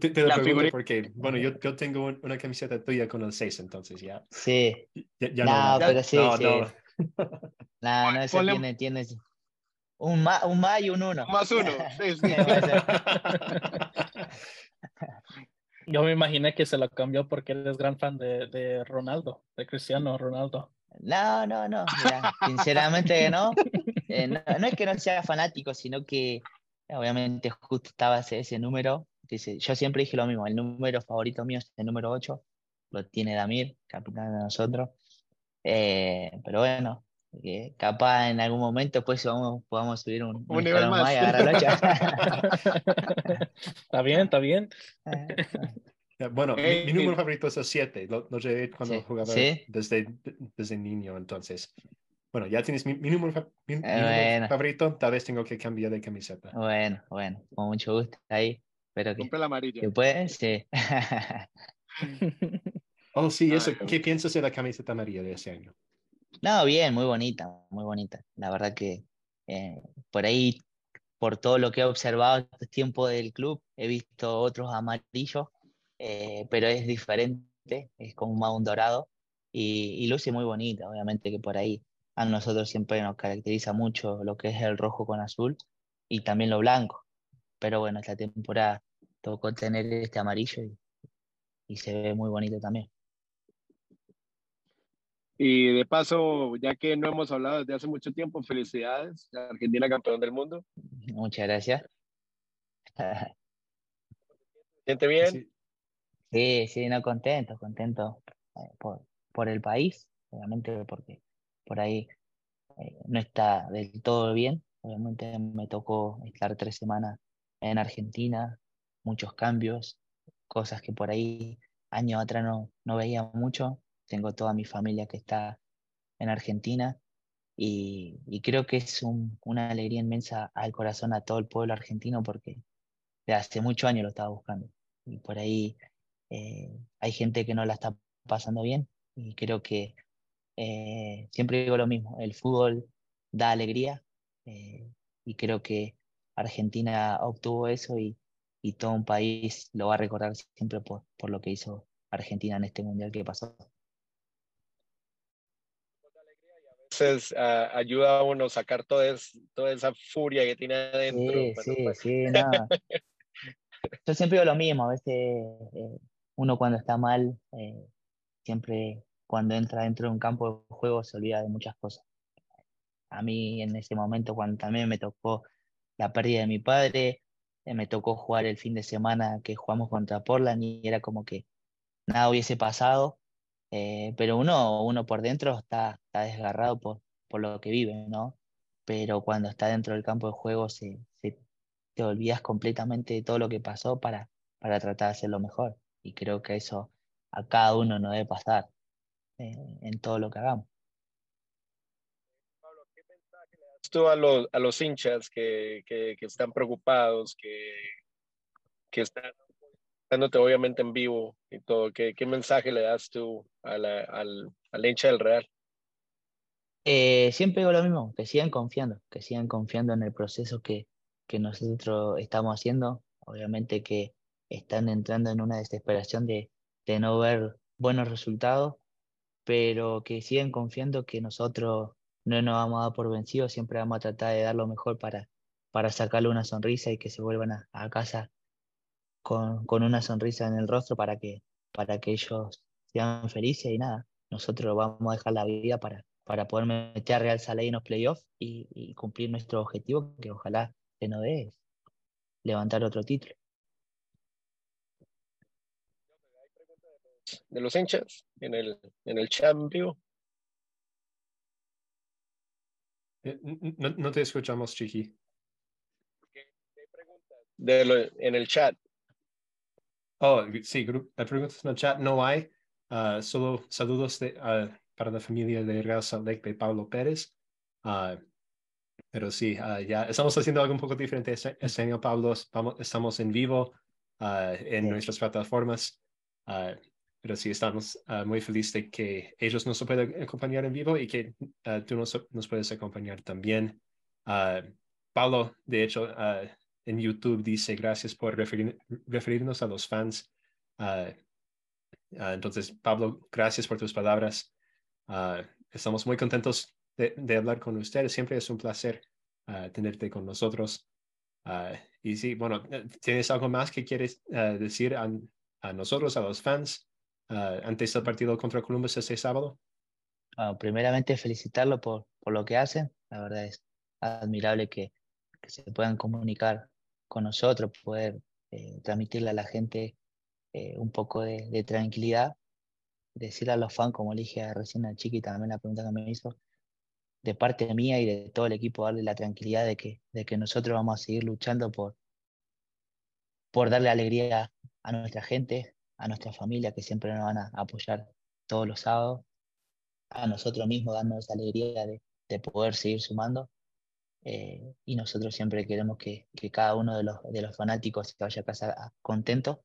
te, lo pregunto porque, bueno, yo, yo tengo una camiseta tuya con el 6, entonces ya. Sí. Ya, no, pero sí, no, sí. No, no, no ese tiene, tiene un más, un más y un uno. más uno, sí, sí. (laughs) (laughs) Yo me imaginé que se lo cambió porque eres gran fan de, de Ronaldo, de Cristiano Ronaldo. No, no, no. (laughs) sinceramente no. Eh, no. no. es que no sea fanático, sino que obviamente justo estaba ese, ese número. Dice, yo siempre dije lo mismo, el número favorito mío es el número 8, lo tiene Damir, capitán de nosotros. Eh, pero bueno, que capaz en algún momento pues vamos, podamos subir un, un, nivel más, y agarrar (laughs) está bien, está bien. (laughs) Bueno, mi, número favorito es el 7. Lo, lo llevé cuando jugaba desde, desde niño, entonces. Bueno, ya tienes mi, número, eh, favorito, tal vez tengo que cambiar de camiseta. Bueno, bueno, con mucho gusto ahí. Pero que, el amarillo. que puede, sí. (laughs) oh, sí, eso. ¿Qué piensas de la camiseta amarilla de ese año? No, bien, muy bonita, muy bonita. La verdad que eh, por ahí, por todo lo que he observado este tiempo del club, he visto otros amarillos, eh, pero es diferente, es como más un dorado y, luce muy bonita, obviamente que por ahí a nosotros siempre nos caracteriza mucho lo que es el rojo con azul y también lo blanco. Pero bueno, esta temporada tocó tener este amarillo y, y se ve muy bonito también. Y de paso, ya que no hemos hablado desde hace mucho tiempo, felicidades, Argentina campeón del mundo. Muchas gracias. ¿Siente bien? Sí, sí, no, contento, contento eh, por, por el país, obviamente porque por ahí eh, no está del todo bien. Obviamente me tocó estar tres semanas en Argentina, muchos cambios, cosas que por ahí años atrás no, no veía mucho. Tengo toda mi familia que está en Argentina y, creo que es una alegría inmensa al corazón a todo el pueblo argentino porque de hace muchos años lo estaba buscando. Y por ahí eh, hay gente que no la está pasando bien y creo que eh, siempre digo lo mismo, el fútbol da alegría eh, y creo que Argentina obtuvo eso y, y, todo un país lo va a recordar siempre por, por lo que hizo Argentina en este mundial que pasó. Entonces ayuda a uno a sacar toda, toda esa furia que tiene adentro. Sí, sí, pues. sí, nada. (laughs) Yo siempre digo lo mismo, a veces eh, uno cuando está mal, eh, siempre cuando entra dentro de un campo de juego se olvida de muchas cosas. A mí en ese momento, cuando también me tocó la pérdida de mi padre, eh, me tocó jugar el fin de semana que jugamos contra Portland y era como que nada hubiese pasado, pero uno, uno por dentro está, está desgarrado por, por lo que vive, ¿no? Pero cuando está dentro del campo de juego se, se te olvidas completamente de todo lo que pasó para, para tratar de hacerlo mejor. Y creo que eso a cada uno nos debe pasar eh, en todo lo que hagamos. Pablo, ¿qué mensaje le das tú a los, a los hinchas que, que, que están preocupados, que, que están dándote obviamente en vivo y todo? ¿Qué, qué mensaje le das tú a la, al, al hincha del Real? Eh, siempre digo lo mismo, que sigan confiando, que sigan confiando en el proceso que, que nosotros estamos haciendo. Obviamente que están entrando en una desesperación de, de no ver buenos resultados, pero que siguen confiando que nosotros no nos vamos a dar por vencidos, siempre vamos a tratar de dar lo mejor para, para sacarle una sonrisa y que se vuelvan a, casa con, con, una sonrisa en el rostro para que, para que ellos sean felices y nada, nosotros vamos a dejar la vida para, para poder meter a Real Salé en los playoffs y, y cumplir nuestro objetivo, que ojalá que no es levantar otro título. De los hinchas en el, en el chat vivo. Eh, no, no, te escuchamos, Chiqui. De lo, en el chat. Oh, sí, preguntas en el chat no hay. Uh, solo saludos de, uh, para la familia de Real Salt Lake de Pablo Pérez. Uh, pero sí, ya estamos haciendo algo un poco diferente este, este año, Pablo. estamos en vivo en nuestras plataformas. Pero sí, estamos muy felices de que ellos nos puedan acompañar en vivo y que tú nos, nos puedes acompañar también. Pablo, de hecho, en YouTube dice gracias por referirnos a los fans. entonces, Pablo, gracias por tus palabras. estamos muy contentos de, hablar con ustedes. Siempre es un placer ah, tenerte con nosotros. Ah, y sí, bueno, eh, ¿tienes algo más que quieres ah, decir a, nosotros, a los fans, antes del partido contra Columbus este sábado? primeramente, felicitarlo por, lo que hacen. La verdad es admirable que se puedan comunicar con nosotros, poder eh, transmitirle a la gente eh, un poco de, tranquilidad. Decirle a los fans, como le recién a Chiqui, también la pregunta que me hizo, de parte mía y de todo el equipo darle la tranquilidad de que, de que nosotros vamos a seguir luchando por, por darle alegría a nuestra gente, a nuestra familia que siempre nos van a apoyar todos los sábados, a nosotros mismos darnos alegría de, de poder seguir sumando. Eh, y nosotros siempre queremos que, que, cada uno de los, de los fanáticos se vaya a casa contento.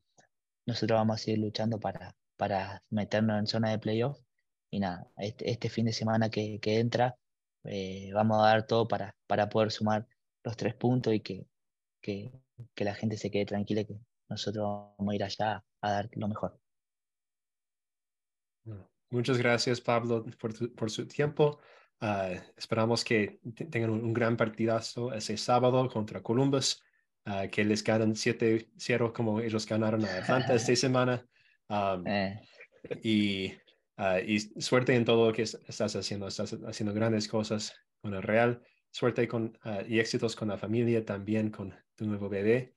Nosotros vamos a seguir luchando para, para meternos en zona de playoff. Y nada, este, este fin de semana que, que entra, eh, vamos a dar todo para, para poder sumar los tres puntos y que, que, que la gente se quede tranquila que nosotros vamos a ir allá a dar lo mejor. Muchas gracias, Pablo, por, por su tiempo. Esperamos que tengan un, gran partidazo ese sábado contra Columbus, que les ganan 7-0 como ellos ganaron a Atlanta esta (laughs) semana. Eh. y, y suerte en todo lo que estás haciendo. Estás haciendo grandes cosas con el Real. Suerte con, y éxitos con la familia, también con tu nuevo bebé.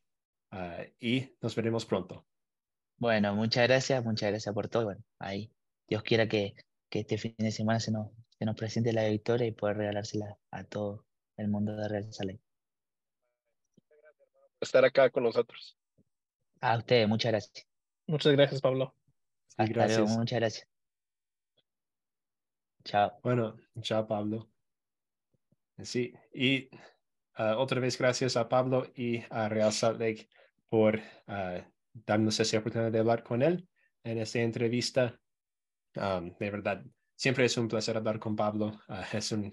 y nos veremos pronto. Bueno, muchas gracias, muchas gracias por todo. Bueno, ahí, Dios quiera que, que este fin de semana se nos, nos presente la victoria y poder regalársela a todo el mundo de Real Salem. Estar acá con nosotros. A ustedes, muchas gracias. Muchas gracias, Pablo. Hasta gracias. luego, muchas gracias. Chao. Bueno, chao, Pablo. Sí, y ah, otra vez gracias a Pablo y a Real Salt Lake por uh, darnos esa oportunidad de hablar con él en esta entrevista. Um, de verdad, siempre es un placer hablar con Pablo. Ah, es un,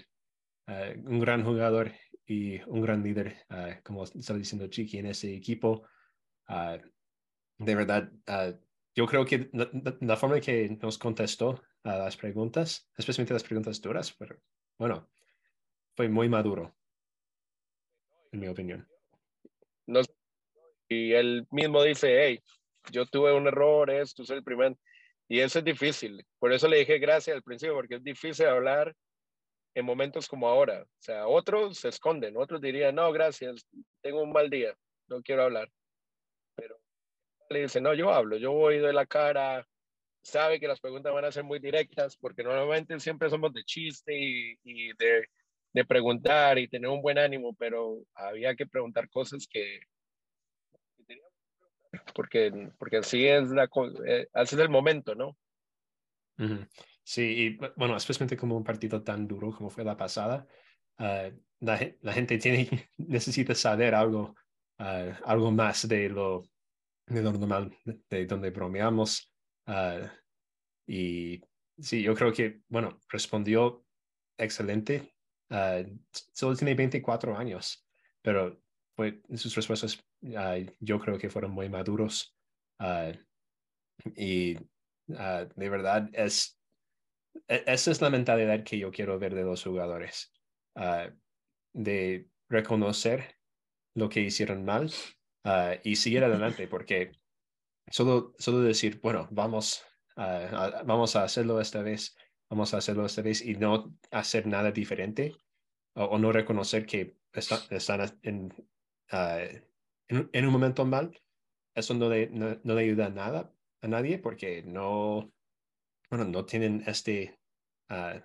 un, gran jugador y un gran líder, como estaba diciendo Chiqui, en ese equipo. de verdad, yo creo que la, forma que nos contestó a las preguntas, especialmente las preguntas duras, pero bueno, fue muy maduro, en mi opinión. y él mismo dice, hey, yo tuve un error, esto es el primer, y eso es difícil. Por eso le dije gracias al principio, porque es difícil hablar en momentos como ahora. O sea, otros se esconden, otros dirían, no, gracias, tengo un mal día, no quiero hablar. Pero le dice, no, yo hablo, yo voy de la cara, sabe que las preguntas van a ser muy directas, porque normalmente siempre somos de chiste y, y de de preguntar y tener un buen ánimo, pero había que preguntar cosas que, porque, porque así es la eh, así es el momento, ¿no? Sí, y bueno, especialmente como un partido tan duro como fue la pasada, ah, la, la, gente tiene, (laughs) necesita saber algo, ah, algo más de lo, de lo normal, de donde bromeamos. Uh, y sí, yo creo que, bueno, respondió excelente solo tiene 24 años, pero fue, sus respuestas ah, yo creo que fueron muy maduros. Ah, y de verdad, es, e, esa es la mentalidad que yo quiero ver de los jugadores, de reconocer lo que hicieron mal y seguir adelante, porque solo, solo decir, bueno, vamos, vamos a hacerlo esta vez vamos a hacerlo esta vez y no hacer nada diferente o, no reconocer que están en, ah, en, un momento mal, eso no le, no, le ayuda a nada a nadie porque no, bueno, no tienen este, uh,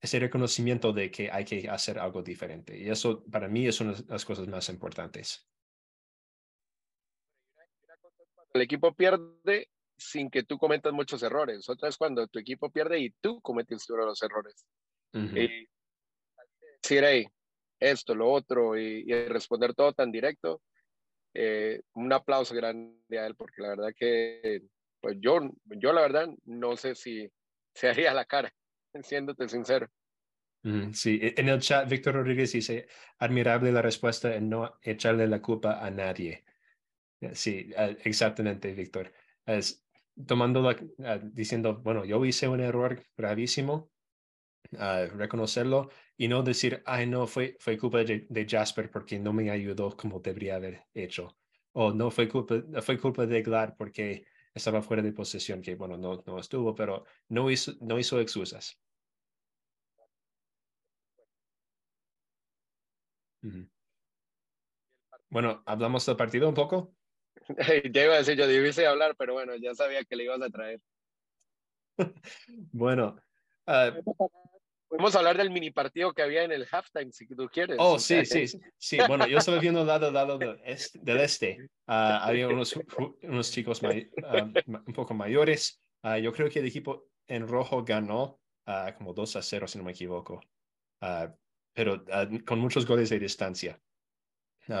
ese reconocimiento de que hay que hacer algo diferente. Y eso para mí es una de las cosas más importantes. El equipo pierde sin que tú cometas muchos errores. Otra es cuando tu equipo pierde y tú cometes los errores. Y decir, hey, esto, lo otro, y, responder todo tan directo. Eh, un aplauso grande a él, porque la verdad que, pues yo, yo la verdad no sé si se haría la cara, (laughs) siéndote sincero. Sí, e, en el chat Víctor Rodríguez dice, admirable la respuesta en no echarle la culpa a nadie. Sí, exactamente, Víctor. Es, tomando la, diciendo, bueno, yo hice un error gravísimo, uh, reconocerlo y no decir, ay, no, fue, fue culpa de, de, Jasper porque no me ayudó como debería haber hecho. O no fue culpa, fue culpa de Glad porque estaba fuera de posesión, que bueno, no, no estuvo, pero no hizo, no hizo excusas. Bueno, hablamos del partido un poco. (laughs) ya iba a decir, yo debí hablar, pero bueno, ya sabía que le ibas a traer. (laughs) bueno. Uh, Podemos hablar del mini partido que había en el halftime, si tú quieres. Oh, sí, sí, sí. Bueno, yo estaba viendo el lado, lado del este. Del este. Uh, había (laughs) unos, unos chicos uh, un poco mayores. Uh, yo creo que el equipo en rojo ganó como 2 a 0, si no me equivoco. pero con muchos goles de distancia.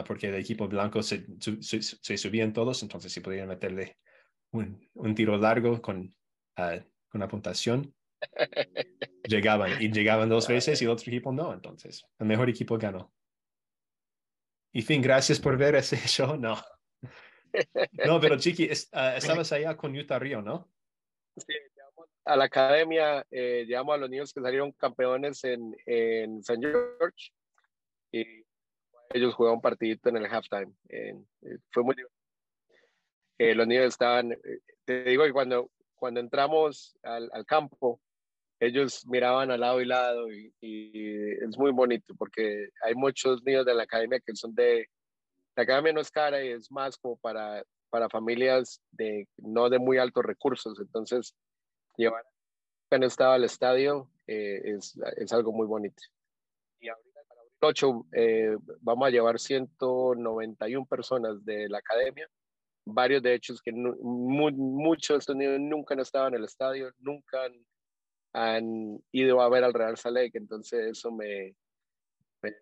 porque el equipo blanco se, se, se, subían todos, entonces sí podían meterle un, un tiro largo con, con puntuación llegaban y llegaban dos veces y el otro equipo no. Entonces, el mejor equipo ganó. Y fin, gracias por ver ese (laughs) show. No. No, pero Chiqui, ah, (laughs) estabas allá con Utah Río, ¿no? Sí, a la academia, eh, llevamos a los niños que salieron campeones en, en St. George y ellos jugaron un partidito en el halftime. Eh, fue muy divertido. Eh, los niños estaban, te digo que cuando, cuando entramos al, al, campo, ellos miraban al lado y lado y, es muy bonito porque hay muchos niños de la academia que son de, la academia no es cara y es más como para, para familias de no de muy altos recursos, entonces llevar han estado al estadio eh, es, es, algo muy bonito. Y ahorita para el 8 eh, vamos a llevar 191 personas de la academia, varios de ellos que muy, muchos de estos niños nunca han estado en el estadio, nunca han, han ido a ver al Real Salt entonces eso me, me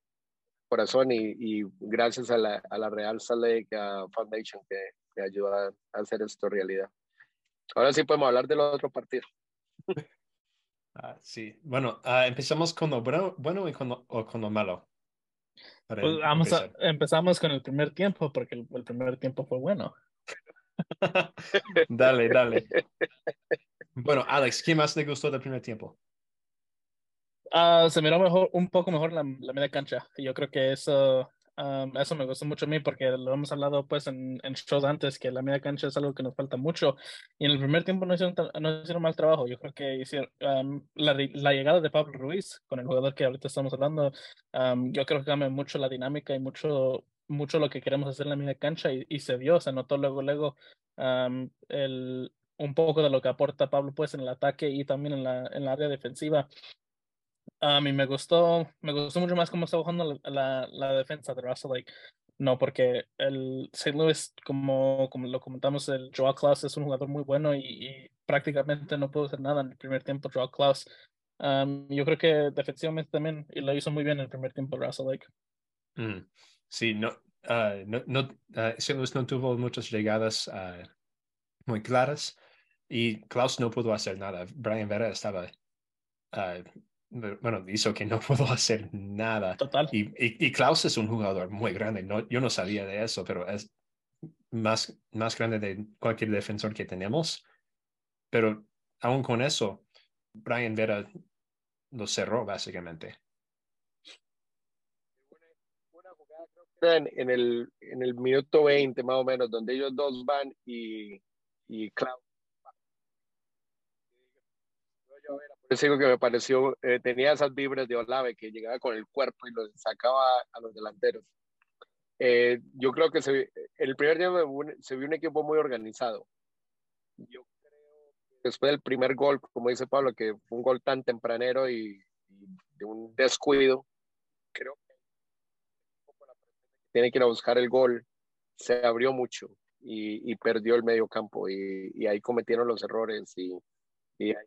corazón y, y, gracias a la, a la Real Salt Lake Foundation que me ayuda a hacer esto realidad. Ahora sí podemos hablar del otro partido. (laughs) Ah, sí, bueno, uh, empezamos con lo bueno, bueno y con lo, o con lo malo. Pues vamos a, empezamos con el primer tiempo porque el, el primer tiempo fue bueno. (laughs) dale, dale. Bueno, Alex, ¿qué más te gustó del primer tiempo? Uh, se miró mejor, un poco mejor la, la media cancha. Yo creo que eso Um, eso me gustó mucho a mí porque lo hemos hablado pues en, en, shows antes que la media cancha es algo que nos falta mucho y en el primer tiempo no hicieron, no hicieron mal trabajo. Yo creo que hicieron la, llegada de Pablo Ruiz con el jugador que ahorita estamos hablando, yo creo que cambia mucho la dinámica y mucho mucho lo que queremos hacer en la media cancha y, y se vio, se notó luego luego el, un poco de lo que aporta Pablo pues en el ataque y también en la, en la área defensiva. A mí me gustó, me gustó mucho más cómo está jugando la, la, defensa de Russell Lake. No, porque el St. Louis, como, como lo comentamos, el Joao Klaus es un jugador muy bueno y, prácticamente no pudo hacer nada en el primer tiempo. Joao Klaus, yo creo que defensivamente también y lo hizo muy bien en el primer tiempo Russell Lake. Sí, no, uh, no, no uh, no tuvo muchas llegadas uh, muy claras y Klaus no pudo hacer nada. Brian Vera estaba bueno, hizo que no (laughs) puedo hacer nada. Total. Y, y, y, Klaus es un jugador muy grande. No, yo no sabía de eso, pero es más, más grande de cualquier defensor que tenemos. Pero aún con eso, Brian Vera lo cerró básicamente. En, el, en el minuto 20 más o menos, donde ellos dos van y, y Klaus Yo digo que me pareció, eh, tenía esas vibras de Olave que llegaba con el cuerpo y lo sacaba a los delanteros. Eh, yo creo que se, el primer día se vio un equipo muy organizado. Yo creo que después del primer gol, como dice Pablo, que fue un gol tan tempranero y, de un descuido, creo tiene que ir a buscar el gol, se abrió mucho y, y perdió el medio campo y, y, ahí cometieron los errores y, y ahí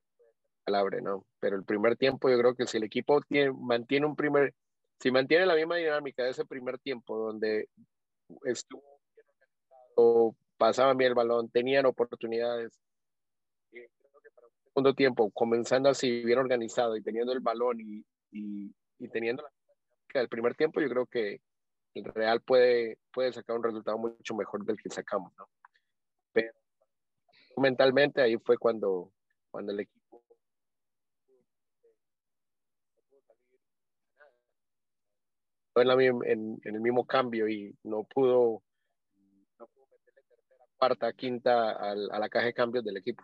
palabra, ¿no? Pero el primer tiempo yo creo que si el equipo tiene, mantiene un primer, si mantiene la misma dinámica de ese primer tiempo donde estuvo pasaban bien el balón, tenían oportunidades, y creo que para el segundo tiempo, comenzando así, bien organizado y teniendo el balón y, y, y teniendo la dinámica del primer tiempo, yo creo que el Real puede, puede sacar un resultado mucho mejor del que sacamos, ¿no? Pero mentalmente ahí fue cuando, cuando el equipo en, la, en, en, el mismo cambio y no pudo, no pudo meterle tercera, cuarta, quinta al, a la caja de cambios del equipo.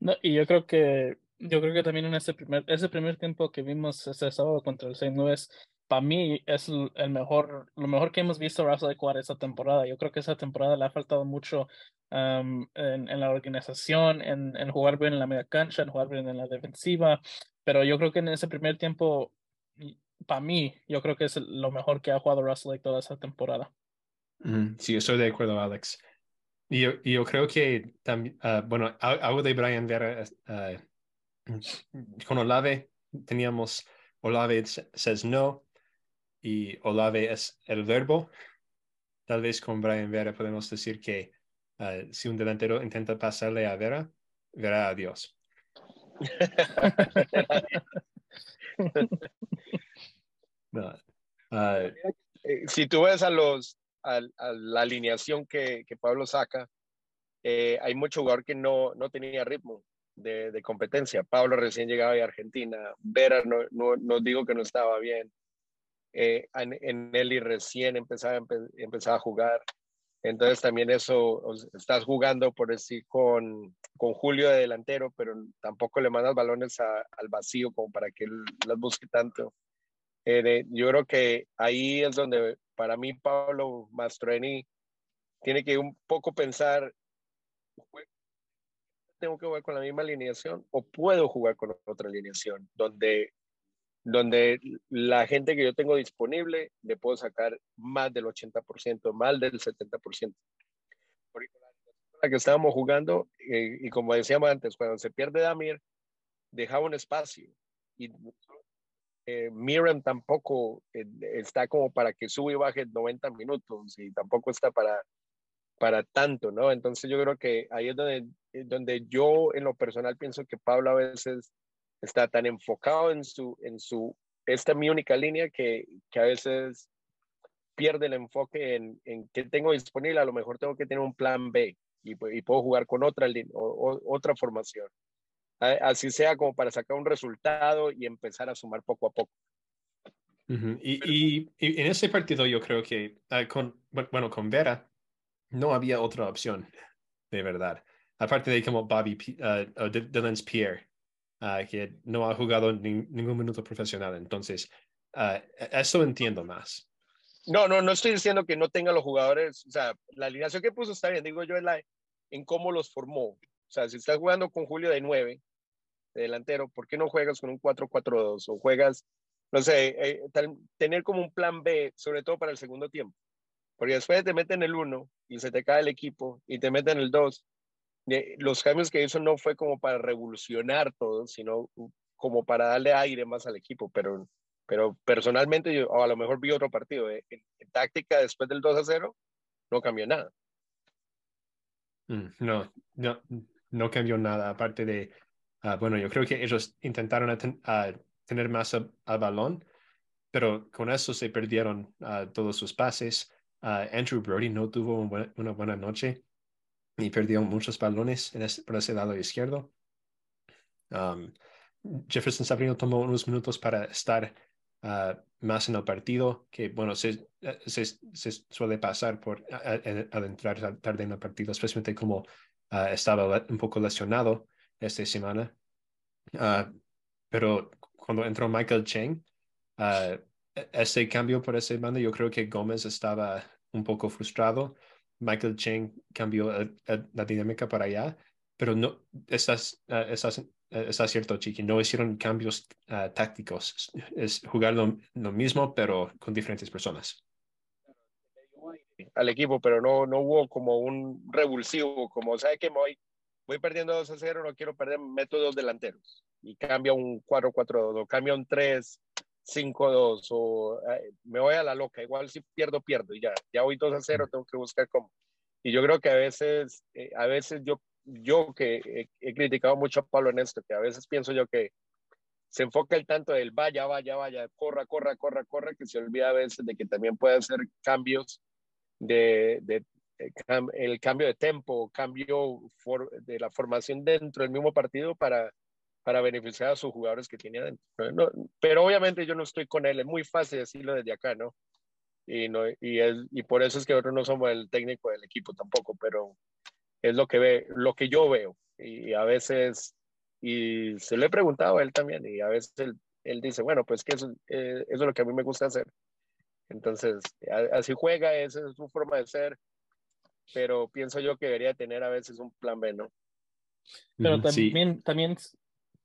No, y yo creo que yo creo que también en ese primer ese primer tiempo que vimos ese sábado contra el St. Louis para mí es el mejor lo mejor que hemos visto Russell jugar esa temporada yo creo que esa temporada le ha faltado mucho um, en, en, la organización en, en, jugar bien en la media cancha en jugar bien en la defensiva pero yo creo que en ese primer tiempo para mí, yo creo que es lo mejor que ha jugado Russell toda esa temporada. Sí, estoy de acuerdo, Alex. Y yo, yo creo que también, uh, bueno, algo de Brian Vera, uh, con Olave teníamos Olave says no y Olave es el verbo. Tal vez con Brian Vera podemos decir que uh, si un delantero intenta pasarle a Vera, verá a Dios. (laughs) no. uh, si tú ves a los a, a la alineación que, que, Pablo saca, eh, hay mucho jugador que no, no tenía ritmo de, de competencia. Pablo recién llegaba de Argentina, Vera no, no, no digo que no estaba bien, eh, en Nelly recién empezaba, empezaba a jugar. Entonces también eso, estás jugando por decir con, con Julio de delantero, pero tampoco le mandas balones al vacío como para que él las busque tanto. Eh, yo creo que ahí es donde para mí Pablo Mastroeni tiene que un poco pensar, ¿tengo que jugar con la misma alineación o puedo jugar con otra alineación? Donde donde la gente que yo tengo disponible le puedo sacar más del 80%, más del 70%. Por la que estábamos jugando, eh, y como decíamos antes, cuando se pierde Damir, dejaba un espacio. Y eh, tampoco eh, está como para que sube y baje 90 minutos, y tampoco está para, para tanto, ¿no? Entonces yo creo que ahí es donde, donde yo en lo personal pienso que Pablo a veces está tan enfocado en su, en su, esta mi única línea que, que a veces pierde el enfoque en, en qué tengo disponible, a lo mejor tengo que tener un plan B y, y puedo jugar con otra, o, otra formación. Así sea como para sacar un resultado y empezar a sumar poco a poco. y, y, en ese partido yo creo que ah, con, bueno, con Vera no había otra opción, de verdad. Aparte de como Bobby, uh, Dylan Pierre, Ah, que no ha jugado ningún minuto profesional. Entonces, uh, eso entiendo más. No, no, no estoy diciendo que no tenga los jugadores, o sea, la alineación que puso está bien, digo yo en, la, en cómo los formó. O sea, si estás jugando con Julio de 9, de delantero, ¿por qué no juegas con un 4-4-2 o juegas, no sé, eh, tener como un plan B, sobre todo para el segundo tiempo? Porque después te meten el 1 y se te cae el equipo y te meten el 2 los cambios que hizo no fue como para revolucionar todo, sino como para darle aire más al equipo, pero, pero personalmente yo a lo mejor vi otro partido. ¿eh? En, táctica después del 2 a 0 no cambió nada. Mm, no, no, no cambió nada, aparte de, ah, bueno, yo creo que ellos intentaron tener más al balón, pero con eso se perdieron uh, todos sus pases. Ah, Andrew Brody no tuvo una buena noche y perdió muchos balones en ese, por ese lado izquierdo. Um, Jefferson Sabrino tomó unos minutos para estar uh, más en el partido, que bueno, se, suele pasar por adentrar tarde en el partido, especialmente como uh, estaba un poco lesionado esta semana. Uh, pero cuando entró Michael Cheng, e-, ese cambio por ese bando, yo creo que Gómez estaba un poco frustrado Michael Cheng cambió la dinámica para allá, pero no, estás, uh, estás, está cierto, Chiqui, no hicieron cambios tácticos, es jugar lo, mismo, pero con diferentes personas. Al equipo, pero no, no hubo como un revulsivo, como, ¿sabe que voy, voy perdiendo 2 a 0, no quiero perder métodos delanteros. Y cambia un 4-4-2, o cambia un 3, 5-2 o me voy a la loca, igual si pierdo, pierdo y ya, ya voy 2 a 0, tengo que buscar cómo. Y yo creo que a veces, eh, a veces yo, yo que he, criticado mucho a Pablo en esto, que a veces pienso yo que se enfoca el tanto del vaya, vaya, vaya, corra, corra, corra, corra, que se olvida a veces de que también puede hacer cambios de, de, eh, el cambio de tempo, cambio de la formación dentro del mismo partido para para beneficiar a sus jugadores que tiene adentro. pero obviamente yo no estoy con él, es muy fácil decirlo desde acá, ¿no? Y, no, y, es, y por eso es que nosotros no somos el técnico del equipo tampoco, pero es lo que, ve, lo que yo veo. Y a veces, y se lo he preguntado a él también, y a veces él, él dice, bueno, pues que eso, eh, eso es lo que a mí me gusta hacer. Entonces, así juega, esa es su forma de ser, pero pienso yo que debería tener a veces un plan B, ¿no? Pero también, también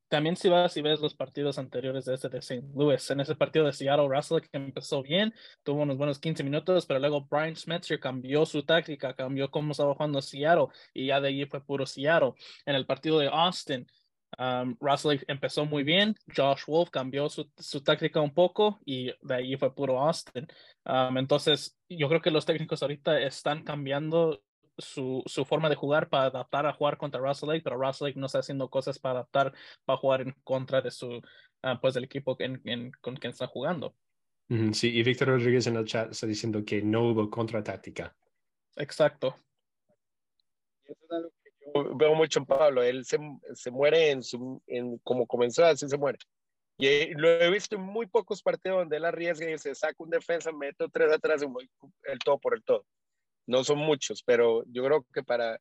también si vas y ves los partidos anteriores de ese de St. Louis, en ese partido de Seattle, Russell que empezó bien, tuvo unos buenos 15 minutos, pero luego Brian Smetzer cambió su táctica, cambió cómo estaba jugando Seattle y ya de allí fue puro Seattle. En el partido de Austin, um, Russell empezó muy bien, Josh Wolf cambió su, su, táctica un poco y de allí fue puro Austin. Um, entonces, yo creo que los técnicos ahorita están cambiando su, su, forma de jugar para adaptar a jugar contra Russell Lake, pero Russell Lake no está haciendo cosas para adaptar para jugar en contra de su ah, pues del equipo en, en, con quien está jugando. Sí, y Víctor Rodríguez en el chat está diciendo que no hubo contratáctica. Exacto. eso es algo que yo veo mucho en Pablo. Él se, se muere en su, en como comenzó, así se muere. Y eh, lo he visto en muy pocos partidos donde él arriesga y se saca un defensa, meto tres atrás y voy el todo por el todo. No son muchos, pero yo creo que para,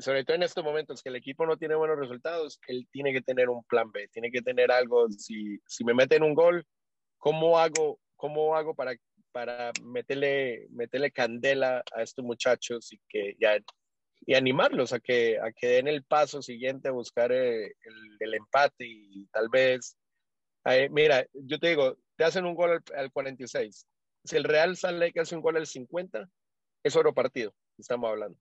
sobre todo en estos momentos que el equipo no tiene buenos resultados, él tiene que tener un plan B, tiene que tener algo. Si, si me meten un gol, ¿cómo hago, cómo hago para, para meterle, meterle candela a estos muchachos y, que, ya, y animarlos a que, a que den el paso siguiente a buscar eh, el, el empate y tal vez mira, yo te digo, te hacen un gol al, 46. Si el Real sale que hace un gol al 50, es oro partido, estamos hablando.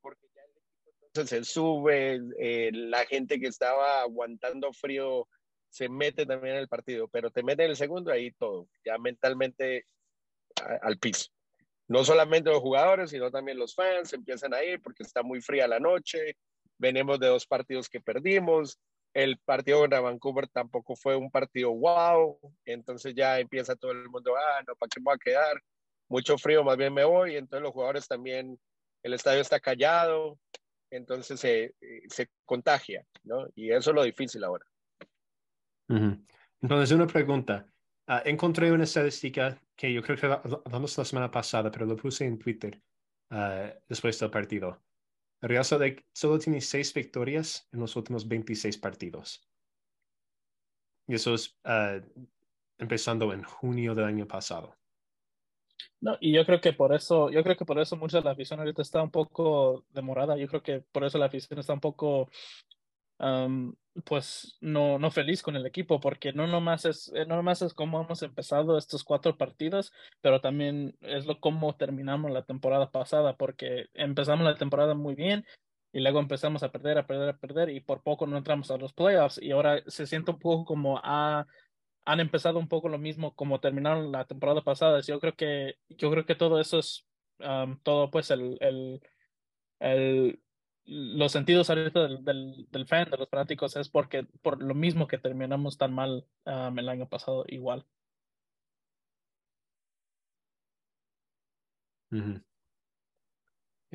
Porque ya el equipo entonces se sube, eh, la gente que estaba aguantando frío se mete también en el partido, pero te mete en el segundo ahí todo, ya mentalmente al piso. No solamente los jugadores, sino también los fans empiezan a ir porque está muy fría la noche, venimos de dos partidos que perdimos, el partido contra Vancouver tampoco fue un partido wow, entonces ya empieza todo el mundo, ah, no, ¿para qué me voy a quedar? Mucho frío, más bien me voy, entonces los jugadores también, el estadio está callado, entonces se, se contagia, ¿no? Y eso es lo difícil ahora. Entonces, una pregunta. Ah, encontré una estadística que yo creo que hablamos la semana pasada, pero lo puse en Twitter uh, después del partido. Real Salt solo tiene seis victorias en los últimos 26 partidos. Y eso es ah, empezando en junio del año pasado. No, y yo creo que por eso, yo creo que por eso mucha de la afición ahorita está un poco demorada. Yo creo que por eso la afición está un poco pues no, no feliz con el equipo, porque no nomás es, eh, no nomás es cómo hemos empezado estos cuatro partidos, pero también es lo cómo terminamos la temporada pasada, porque empezamos la temporada muy bien y luego empezamos a perder, a perder, a perder y por poco no entramos a los playoffs y ahora se siente un poco como a, han empezado un poco lo mismo como terminaron la temporada pasada. Yo creo que, yo creo que todo eso es todo pues el, el, los sentidos ahorita del, del, fan, de los fanáticos, es porque por lo mismo que terminamos tan mal el año pasado igual.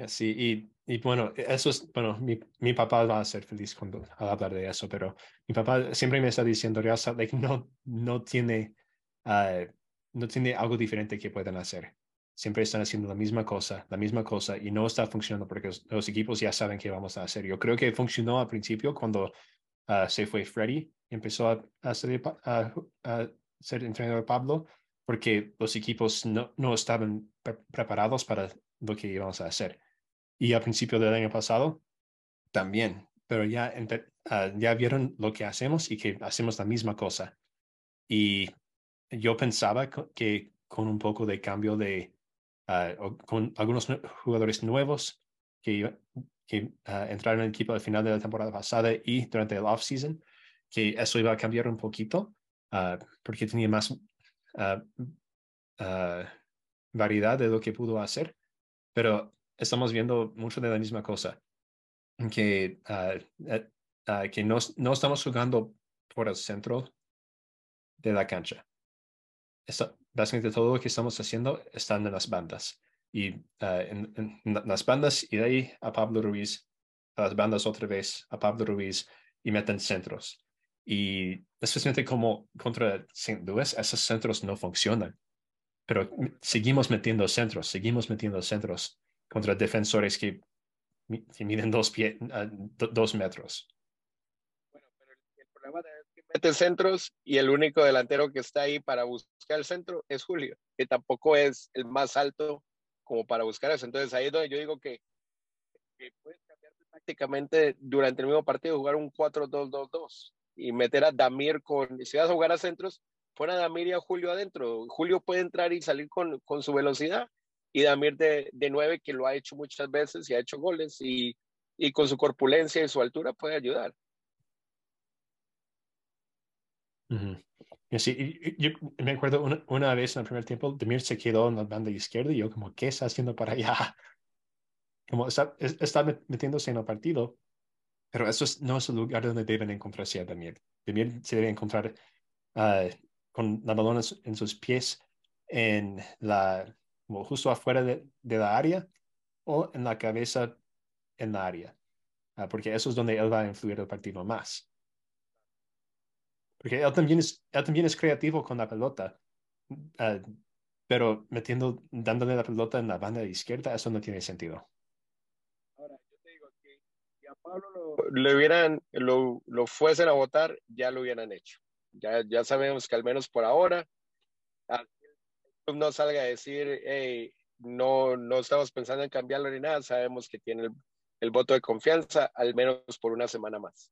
Sí, y, y, bueno, eso es, bueno, mi, mi, papá va a ser feliz cuando al hablar de eso, pero mi papá siempre me está diciendo, Real no, no, tiene, uh, no tiene algo diferente que puedan hacer siempre están haciendo la misma cosa, la misma cosa, y no está funcionando porque los, equipos ya saben qué vamos a hacer. Yo creo que funcionó al principio cuando ah, se fue Freddy y empezó a, a, ser, a, ser entrenador Pablo, porque los equipos no, no estaban preparados para lo que íbamos a hacer. Y al principio del año pasado, también, pero ya, ah, ya vieron lo que hacemos y que hacemos la misma cosa. Y yo pensaba que con un poco de cambio de, Ah, con algunos jugadores nuevos que, que ah, entraron en el equipo al final de la temporada pasada y durante el off-season, que eso iba a cambiar un poquito porque tenía más variedad de lo que pudo hacer, pero estamos viendo mucho de la misma cosa, que, eh, que no, no estamos jugando por el centro de la cancha básicamente todo lo que estamos haciendo está en las bandas. Y ah, en, las bandas, y de ahí a Pablo Ruiz, a las bandas otra vez, a Pablo Ruiz, y meten centros. Y especialmente como contra St. Louis, esos centros no funcionan. Pero seguimos metiendo centros, seguimos metiendo centros contra defensores que, miden dos, pie, ah, dos metros. Bueno, pero el problema de mete centros y el único delantero que está ahí para buscar el centro es Julio, que tampoco es el más alto como para buscar eso. Entonces ahí es donde yo digo que, puedes cambiar prácticamente durante el mismo partido, jugar un 4-2-2-2 y meter a Damir con, si vas a jugar a centros, pon a Damir y a Julio adentro. Julio puede entrar y salir con, con su velocidad y Damir de, de 9, que lo ha hecho muchas veces y ha hecho goles y, y con su corpulencia y su altura puede ayudar. y así, yo me acuerdo una, una, vez en el primer tiempo, Demir se quedó en la banda izquierda y yo como, ¿qué está haciendo para allá? (laughs) Como está, está metiéndose en el partido, pero eso no es el lugar donde deben encontrarse a Demir. Demir se debe encontrar uh, con la balón en sus pies en la, como justo afuera de, la área o en la cabeza en la área, ah, porque eso es donde él va a influir el partido más. Porque él también es, él también es creativo con la pelota, ah, pero metiendo, dándole la pelota en la banda de izquierda, eso no tiene sentido. Ahora, yo te digo que si a Pablo lo, hubieran, lo, lo fuesen a votar, ya lo hubieran hecho. Ya, ya sabemos que al menos por ahora, no salga a decir, hey, no, no estamos pensando en cambiarlo ni nada, sabemos que tiene el, el voto de confianza, al menos por una semana más.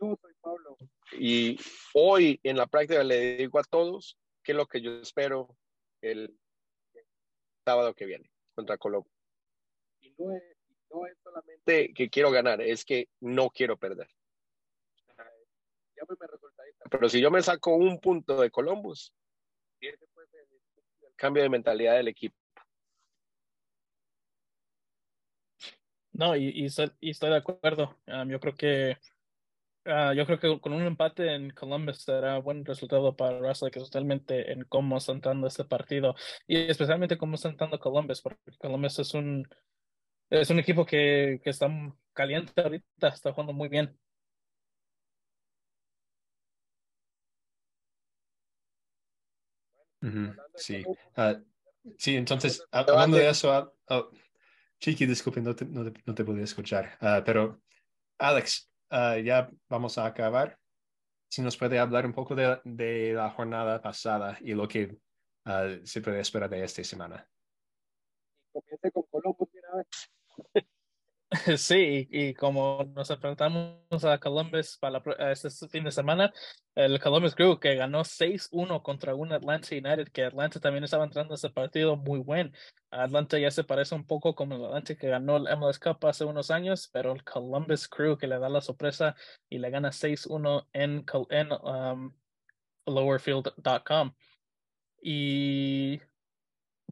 Yo soy Pablo. Y hoy en la práctica le digo a todos qué es lo que yo espero el sábado que viene contra Colombia. Y no es, no es solamente que quiero ganar, es que no quiero perder. Pero si yo me saco un punto de Columbus, el cambio de mentalidad del equipo. No, y, estoy, de acuerdo. Um, yo creo que uh, yo creo que con un empate en Columbus será buen resultado para Russell, que totalmente en cómo está entrando este partido y especialmente cómo está entrando Columbus, porque Columbus es un es un equipo que, que está caliente ahorita, está jugando muy bien. Sí, uh, sí, entonces, hablando de eso, oh, Chiqui, disculpe, no te, no te, no te podía escuchar, uh, pero Alex, ya vamos a acabar. Si nos puede hablar un poco de, de la jornada pasada y lo que se puede esperar de esta semana. Comience con Colombo, (laughs) Sí, y, como nos enfrentamos a Columbus para este fin de semana, el Columbus Crew que ganó 6-1 contra un Atlanta United, que Atlanta también estaba entrando a ese partido muy buen. Atlanta ya se parece un poco como el Atlanta que ganó el MLS Cup hace unos años, pero el Columbus Crew que le da la sorpresa y le gana 6-1 en, en um, lowerfield.com. Y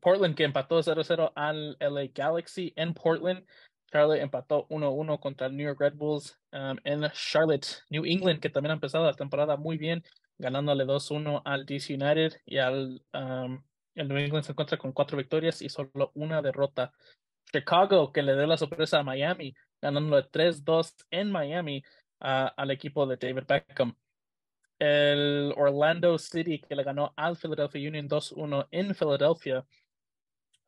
Portland que empató 0-0 al LA Galaxy en Portland. Charlotte empató 1-1 contra el New York Red Bulls um, en Charlotte. New England, que también ha empezado la temporada muy bien, ganándole 2-1 al DC United y al um, el New England se encuentra con cuatro victorias y solo una derrota. Chicago, que le dio la sorpresa a Miami, ganándole 3-2 en Miami al equipo de David Beckham. El Orlando City, que le ganó al Philadelphia Union 2-1 en Philadelphia.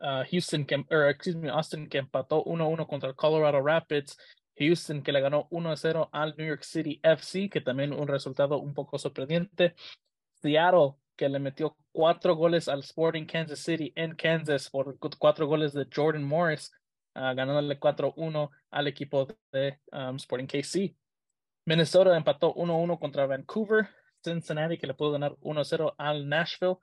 Houston, que, excuse me, Austin que empató 1-1 contra Colorado Rapids. Houston que le ganó 1-0 al New York City FC, que también un resultado un poco sorprendente. Seattle que le metió cuatro goles al Sporting Kansas City en Kansas por cuatro goles de Jordan Morris, uh, ganándole 4-1 al equipo de um, Sporting KC. Minnesota empató 1-1 contra Vancouver. Cincinnati que le pudo ganar 1-0 al Nashville.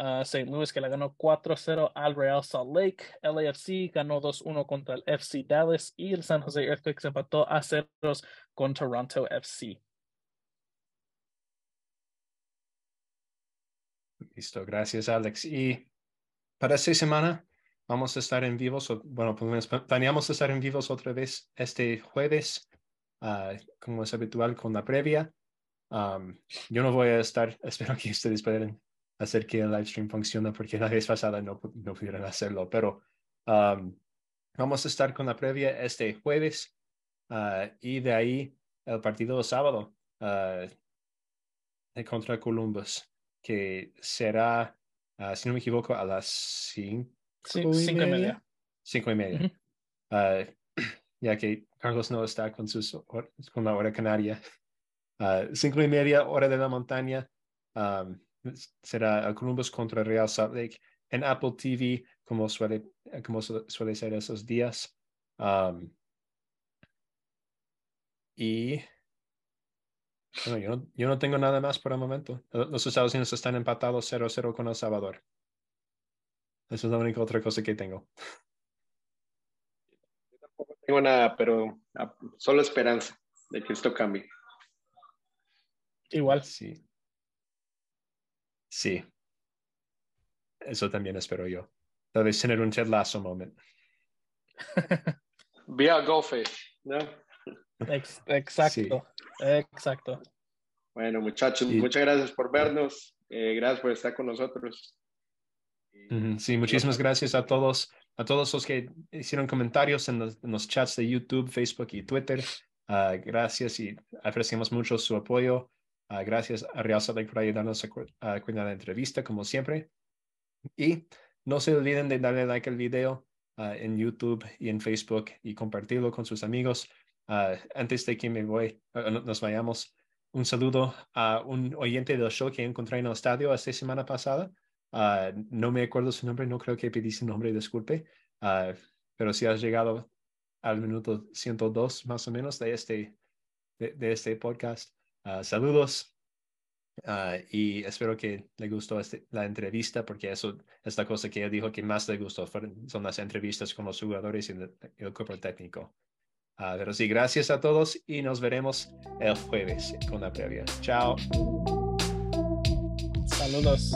St. Louis que la ganó 4-0 al Real Salt Lake. LAFC ganó 2-1 contra el FC Dallas y el San Jose Earthquakes empató a ceros con Toronto FC. Listo, gracias Alex. Y para esta semana vamos a estar en vivos, bueno, planeamos estar en vivos otra vez este jueves, uh, como es habitual con la previa. Um, yo no voy a estar, (laughs) espero que ustedes puedan hacer que el live stream funcione porque la vez pasada no, no pudieron hacerlo, pero um, vamos a estar con la previa este jueves uh, y de ahí el partido de sábado uh, contra Columbus, que será, uh, si no me equivoco, a las cinco, y, media. Cinco y media. (clears throat) ya que Carlos no está con, sus, con la hora canaria. cinco y media, hora de la montaña. Um, será Columbus contra Real Salt Lake en Apple TV, como suele, como suele ser esos días. Um, y bueno, yo, no, yo no tengo nada más por el momento. Los Estados Unidos están empatados 0-0 con El Salvador. Esa es la única otra cosa que tengo. Yo tampoco tengo nada, pero ah, solo esperanza de que esto cambie. Igual. Sí. Sí. Eso también espero yo. Tal vez tener un Ted Lasso moment. (laughs) Vía Goldfish, ¿no? (laughs) exacto. Exacto. Bueno, muchachos, muchas gracias por vernos. Eh, gracias por estar con nosotros. Sí, muchísimas gracias a todos. a todos los que hicieron comentarios en los, chats de YouTube, Facebook y Twitter. Ah, gracias y apreciamos mucho su apoyo. Ah, gracias a Real Salt Lake por ayudarnos a, cuidar la entrevista, como siempre. Y no se olviden de darle like al video en YouTube y en Facebook y compartirlo con sus amigos. antes de que me voy, nos vayamos, un saludo a un oyente del show que encontré en el estadio esta semana pasada. No me acuerdo su nombre, no creo que pedí su nombre, disculpe. Uh, pero si has llegado al minuto 102 más o menos de este, de, este podcast, uh, saludos. y espero que le gustó este, la entrevista porque eso es la cosa que él dijo que más le gustó son las entrevistas con los jugadores y el, el cuerpo técnico. pero sí, gracias a todos y nos veremos el jueves con la previa. Chao. Saludos.